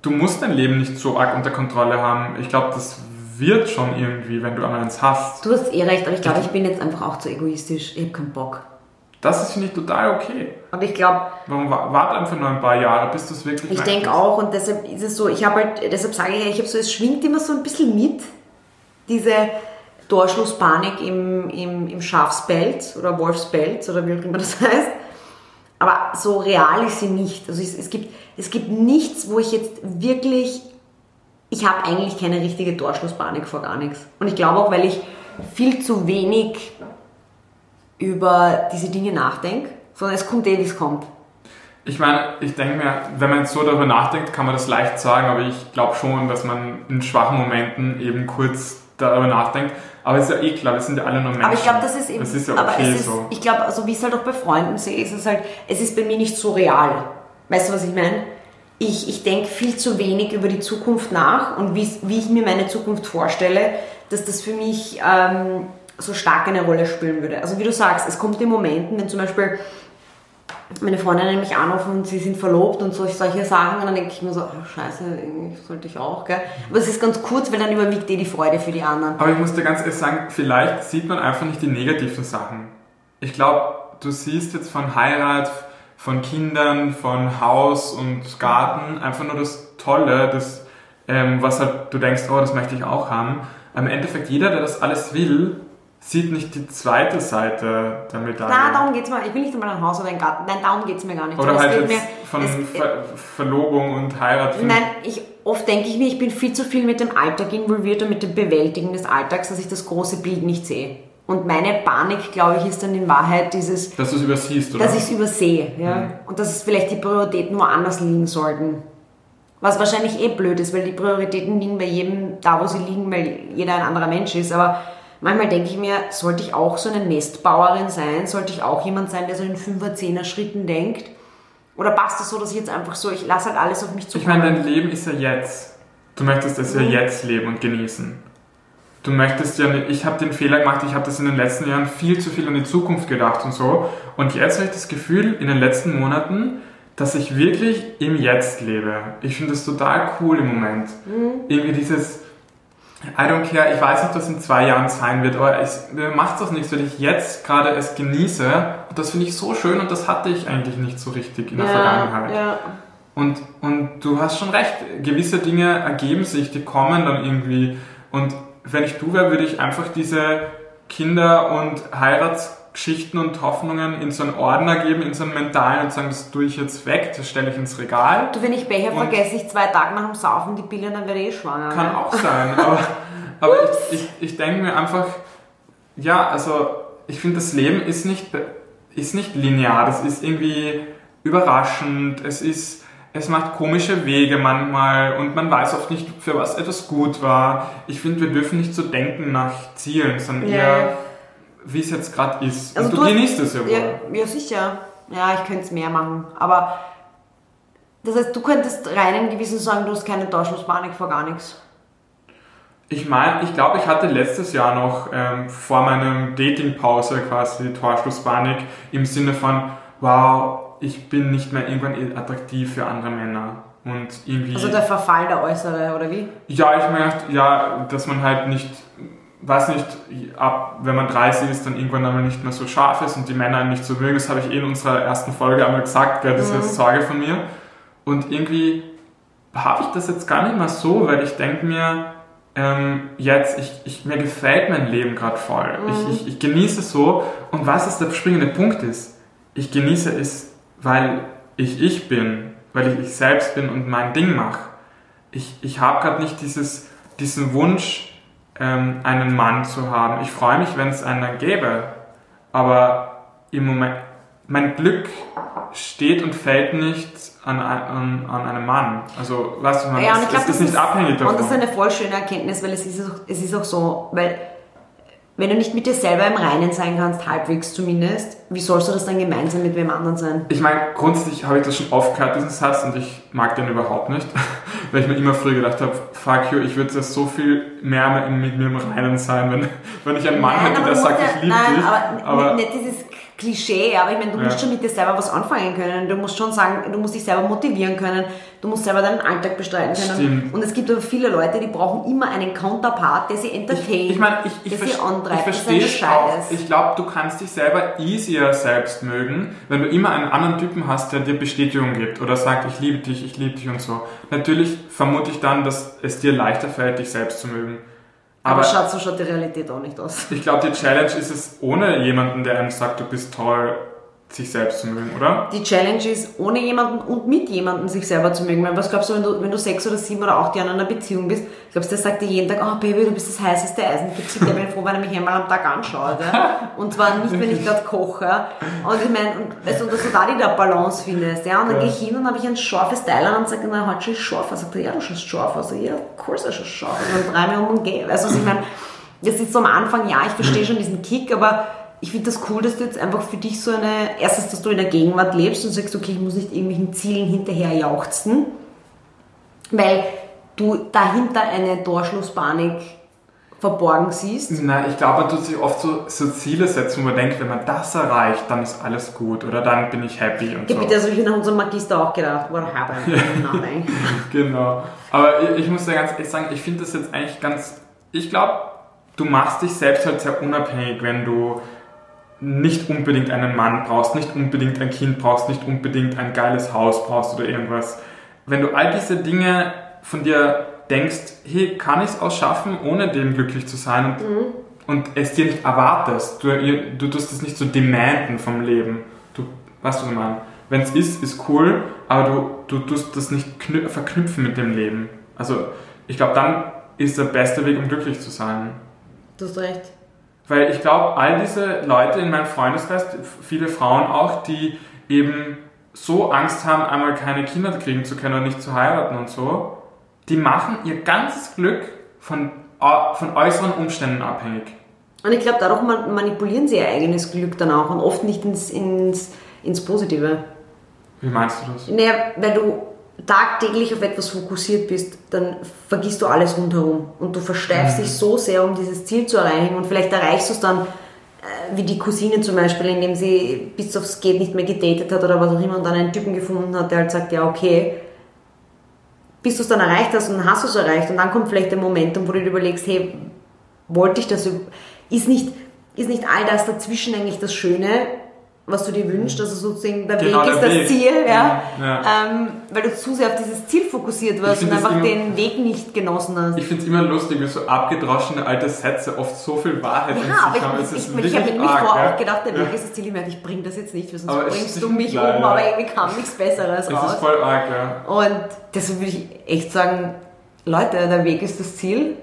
du musst dein Leben nicht so arg unter Kontrolle haben. Ich glaube, das wird schon irgendwie, wenn du einmal eins hast. Du hast eh recht, aber ich glaube, ich bin jetzt einfach auch zu egoistisch. Ich habe keinen Bock. Das ist, finde ich, total okay. Und ich glaube. Warum warte einfach nur ein paar Jahre, bis du es wirklich Ich denke auch, und deshalb ist es so, ich habe halt, deshalb sage ich, ich habe so, es schwingt immer so ein bisschen mit, diese Torschlusspanik im, im, im Schafspelz oder Wolfspelz oder wie auch immer das [LAUGHS] heißt. Aber so real ist sie nicht. Also es, es, gibt, es gibt nichts, wo ich jetzt wirklich, ich habe eigentlich keine richtige Torschlusspanik vor gar nichts. Und ich glaube auch, weil ich viel zu wenig über diese Dinge nachdenke, sondern es kommt eh, wie es kommt. Ich meine, ich denke mir, wenn man jetzt so darüber nachdenkt, kann man das leicht sagen, aber ich glaube schon, dass man in schwachen Momenten eben kurz darüber nachdenkt. Aber es ist ja eh klar, wir sind ja alle nur Menschen. Aber ich glaube, das ist eben. Das ist ja okay ist, so. Ich glaube, also wie ich es halt auch bei Freunden sehe, ist es halt, es ist bei mir nicht so real. Weißt du, was ich meine? Ich, ich denke viel zu wenig über die Zukunft nach und wie, wie ich mir meine Zukunft vorstelle, dass das für mich ähm, so stark eine Rolle spielen würde. Also wie du sagst, es kommt in Momenten, wenn zum Beispiel meine Freundinnen mich anrufen und sie sind verlobt und solche, solche Sachen und dann denke ich mir so, oh, scheiße, sollte ich auch, gell? Aber es ist ganz kurz, weil dann überwiegt eh die Freude für die anderen. Aber ich muss dir ganz ehrlich sagen, vielleicht sieht man einfach nicht die negativen Sachen. Ich glaube, du siehst jetzt von Heirat, von Kindern, von Haus und Garten einfach nur das Tolle, das, ähm, was halt du denkst, oh, das möchte ich auch haben. Im Endeffekt, jeder, der das alles will, sieht nicht die zweite Seite der Medaille. Nein, darum geht es mir. Ich will nicht einmal ein Haus oder ein Garten. Nein, darum geht es mir gar nicht. Oder halt mir, von Ver Verlobung und Heirat. Nein, ich, oft denke ich mir, ich bin viel zu viel mit dem Alltag involviert und mit dem Bewältigen des Alltags, dass ich das große Bild nicht sehe. Und meine Panik, glaube ich, ist dann in Wahrheit dieses... Dass du es übersiehst, oder? Dass ich es übersehe, ja. Mhm. Und dass es vielleicht die Prioritäten woanders liegen sollten. Was wahrscheinlich eh blöd ist, weil die Prioritäten liegen bei jedem da, wo sie liegen, weil jeder ein anderer Mensch ist. Aber manchmal denke ich mir, sollte ich auch so eine Nestbauerin sein? Sollte ich auch jemand sein, der so in 5er, 10er Schritten denkt? Oder passt das so, dass ich jetzt einfach so, ich lasse halt alles auf mich zukommen? Ich meine, dein Leben ist ja jetzt. Du möchtest es ja mhm. jetzt leben und genießen. Du möchtest ja nicht, ich habe den Fehler gemacht, ich habe das in den letzten Jahren viel zu viel an die Zukunft gedacht und so. Und jetzt habe ich das Gefühl, in den letzten Monaten, dass ich wirklich im Jetzt lebe. Ich finde das total cool im Moment. Mhm. Irgendwie dieses, I don't care, ich weiß nicht, was in zwei Jahren sein wird, aber es, mir macht das nichts, weil ich jetzt gerade es genieße. Und das finde ich so schön und das hatte ich eigentlich nicht so richtig in der Vergangenheit. Ja. Und, und du hast schon recht, gewisse Dinge ergeben sich, die kommen dann irgendwie. Und wenn ich du wäre, würde ich einfach diese Kinder- und Heiratsgeschichten und Hoffnungen in so einen Ordner geben, in so einen mentalen und sagen, das tue ich jetzt weg, das stelle ich ins Regal. Du, wenn ich Becher vergesse, ich zwei Tage nach dem Saufen die Pille, dann werde ich eh schwanger. Kann ne? auch sein, aber, [LAUGHS] aber ich, ich, ich denke mir einfach, ja, also ich finde, das Leben ist nicht, ist nicht linear, das ist irgendwie überraschend, es ist, es macht komische Wege manchmal und man weiß oft nicht, für was etwas gut war. Ich finde, wir dürfen nicht so denken nach Zielen, sondern Ja. eher, wie es jetzt gerade ist. Also und du, du genießt es ja wohl. Ja, ja, sicher. Ja, ich könnte es mehr machen. Aber das heißt, du könntest rein im Gewissen sagen, du hast keine Torschlusspanik vor gar nichts. Ich meine, ich glaube, ich hatte letztes Jahr noch ähm, vor meinem Datingpause quasi Torschlusspanik im Sinne von, wow, ich bin nicht mehr irgendwann attraktiv für andere Männer. Und irgendwie. Also der Verfall der Äußere, oder wie? ja, ich meine, ja, dass man halt nicht, weiß nicht, ab, wenn man 30 ist, dann irgendwann einmal nicht mehr so scharf ist und die Männer nicht so mögen. Das habe ich eh in unserer ersten Folge einmal gesagt, gell, das ist jetzt Sorge von mir. Und irgendwie habe ich das jetzt gar nicht mehr so, weil ich denke mir, ähm, jetzt, ich, ich, mir gefällt mein Leben gerade voll. Ich, ich, ich genieße es so. Und was ist der springende Punkt ist? Ich genieße es, weil ich ich bin, weil ich ich selbst bin und mein Ding mache. Ich, ich habe gerade nicht dieses, diesen Wunsch, ähm, einen Mann zu haben. Ich freue mich, wenn es einen gäbe. Aber im Moment, mein Glück steht und fällt nicht an, an, an einem Mann. Also, weißt du, man, Ja, es, ich glaube, es das ist nicht abhängig davon. Und das ist eine voll schöne Erkenntnis, weil es ist, es ist auch so, weil wenn du nicht mit dir selber im Reinen sein kannst, halbwegs zumindest, wie sollst du das dann gemeinsam mit wem anderen sein? Ich meine, grundsätzlich habe ich das schon oft gehört, diesen Satz, und ich mag den überhaupt nicht, [LAUGHS] weil ich mir immer früher gedacht habe, fuck you, ich würde das so viel mehr mit mir im Reinen sein, wenn, wenn ich einen Mann Nein, hätte, der sagt, ich liebe nein, dich. aber, aber nicht dieses Klischee, aber ich meine, du Ja. musst schon mit dir selber was anfangen können. Du musst schon sagen, du musst dich selber motivieren können. Du musst selber deinen Alltag bestreiten können. Stimmt. Und es gibt aber viele Leute, die brauchen immer einen Counterpart, der sie entertaint, Ich meine, ich, ich, der sie antreibt. ich verstehe auch. Ich glaube, du kannst dich selber easier selbst mögen, wenn du immer einen anderen Typen hast, der dir Bestätigung gibt oder sagt, ich liebe dich, ich liebe dich und so. Natürlich vermute ich dann, dass es dir leichter fällt, dich selbst zu mögen. Aber Aber schaut, so schaut die Realität auch nicht aus. ich glaube, die Challenge ist es, ohne jemanden, der einem sagt, du bist toll, sich selbst zu mögen, oder? Die Challenge ist, ohne jemanden und mit jemandem sich selber zu mögen. Weil was glaubst du, wenn du, wenn du sechs oder sieben oder acht Jahre in einer Beziehung bist, glaubst du, der sagt dir jeden Tag, oh Baby, du bist das heißeste Eisen. Der bin froh, wenn er mich einmal am Tag anschaut. Ja? Und zwar nicht, wenn ich gerade koche. ja. Und ich meine, und, weißt du, dass du da die da Balance findest. Ja? Und dann Ja. gehe ich hin und habe ich ein scharfes Teil an und sage, na, heute schon scharf. Er sagt, ja, du schaust scharf aus. Ja, of course, er schaut scharf. Und dann ich mich um und gehe. Weißt du, was ich meine? Das ist so am Anfang, ja, ich verstehe schon diesen Kick, aber ich finde das cool, dass du jetzt einfach für dich so eine, erstens, dass du in der Gegenwart lebst und sagst, okay, ich muss nicht irgendwelchen Zielen hinterher jauchzen, weil du dahinter eine Torschlusspanik verborgen siehst. Nein, ich glaube, man tut sich oft so, so Ziele setzen, wo man denkt, wenn man das erreicht, dann ist alles gut oder dann bin ich happy und Ja, so. bitte, also ich habe nach unserem Magister auch gedacht, what happened? [LAUGHS] Genau. Aber ich, ich muss dir ganz ehrlich sagen, ich finde das jetzt eigentlich ganz. Ich glaube, du machst dich selbst halt sehr unabhängig, wenn du nicht unbedingt einen Mann brauchst, nicht unbedingt ein Kind brauchst, nicht unbedingt ein geiles Haus brauchst oder irgendwas. Wenn du all diese Dinge von dir denkst, hey, kann ich es auch schaffen, ohne dem glücklich zu sein und, und es dir nicht erwartest, du, du tust es nicht so demanden vom Leben. Du, weißt du, was ich meine? Wenn es ist, ist cool, aber du, du tust das nicht knü- verknüpfen mit dem Leben. Also, ich glaube, dann ist der beste Weg, um glücklich zu sein. Du hast recht. Weil ich glaube, all diese Leute in meinem Freundeskreis, viele Frauen auch, die eben so Angst haben, einmal keine Kinder kriegen zu können und nicht zu heiraten und so, die machen ihr ganzes Glück von, von äußeren Umständen abhängig. Und ich glaube, dadurch man- manipulieren sie ihr eigenes Glück dann auch und oft nicht ins, ins, ins Positive. Wie meinst du das? Naja, wenn du tagtäglich auf etwas fokussiert bist, dann vergisst du alles rundherum. Und du versteifst dich so sehr, um dieses Ziel zu erreichen. Und vielleicht erreichst du es dann, äh, wie die Cousine zum Beispiel, indem sie bis aufs Geht nicht mehr gedatet hat oder was auch immer und dann einen Typen gefunden hat, der halt sagt, ja okay, bis du es dann erreicht hast und dann hast du es erreicht. Und dann kommt vielleicht der Momentum, wo du dir überlegst, hey, wollte ich das, ist nicht, ist nicht all das dazwischen eigentlich das Schöne, was du dir wünschst, also sozusagen der Genau, Weg der ist das Weg. Ziel, ja, Ja. Ähm, weil du zu sehr auf dieses Ziel fokussiert warst und das einfach immer- den Weg nicht genossen hast. Ich finde es immer lustig, wie so abgedroschene alte Sätze oft so viel Wahrheit in ja, aber sich haben. ich, Es ich, ist ich, ich habe mir vorher auch gedacht, der Weg Ja. ist das Ziel. Ich merke, ich bringe das jetzt nicht, sonst Aber bringst du mich leider. um, aber irgendwie kam nichts Besseres Es raus. ist voll arg, ja. Und deshalb würde ich echt sagen, Leute, der Weg ist das Ziel.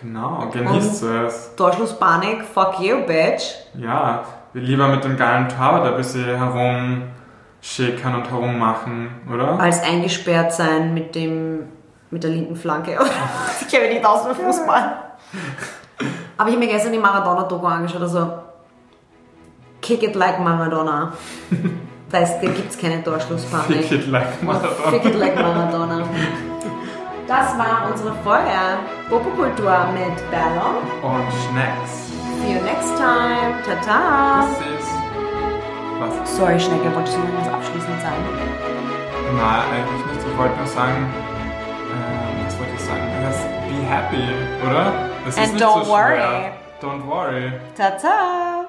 Genau, genießt es. Torschlusspanik, fuck you, bitch. Ja, lieber mit dem geilen Torwart ein bisschen herumschickern und herummachen, oder? Als eingesperrt sein mit dem, mit der linken Flanke. [LAUGHS] ich kenne nicht aus mit Fußball. [LAUGHS] Aber ich habe mir gestern die Maradona-Doku angeschaut, also Kick it like Maradona. [LAUGHS] Da, ist- da gibt es keine Torschlusspanik. Fick it like Maradona. Fick it like Maradona. Das war unsere Folge Popokultur mit Bella. Und Schnecks. See you next time. Tata. Das. Was? Sorry, Schnecke, wolltest du noch was abschließend sagen? Nein, eigentlich nicht. Ich wollte nur sagen... Äh, was wollte ich sagen? Just be happy, oder? Es And don't so worry. schwer. Don't worry. Tata.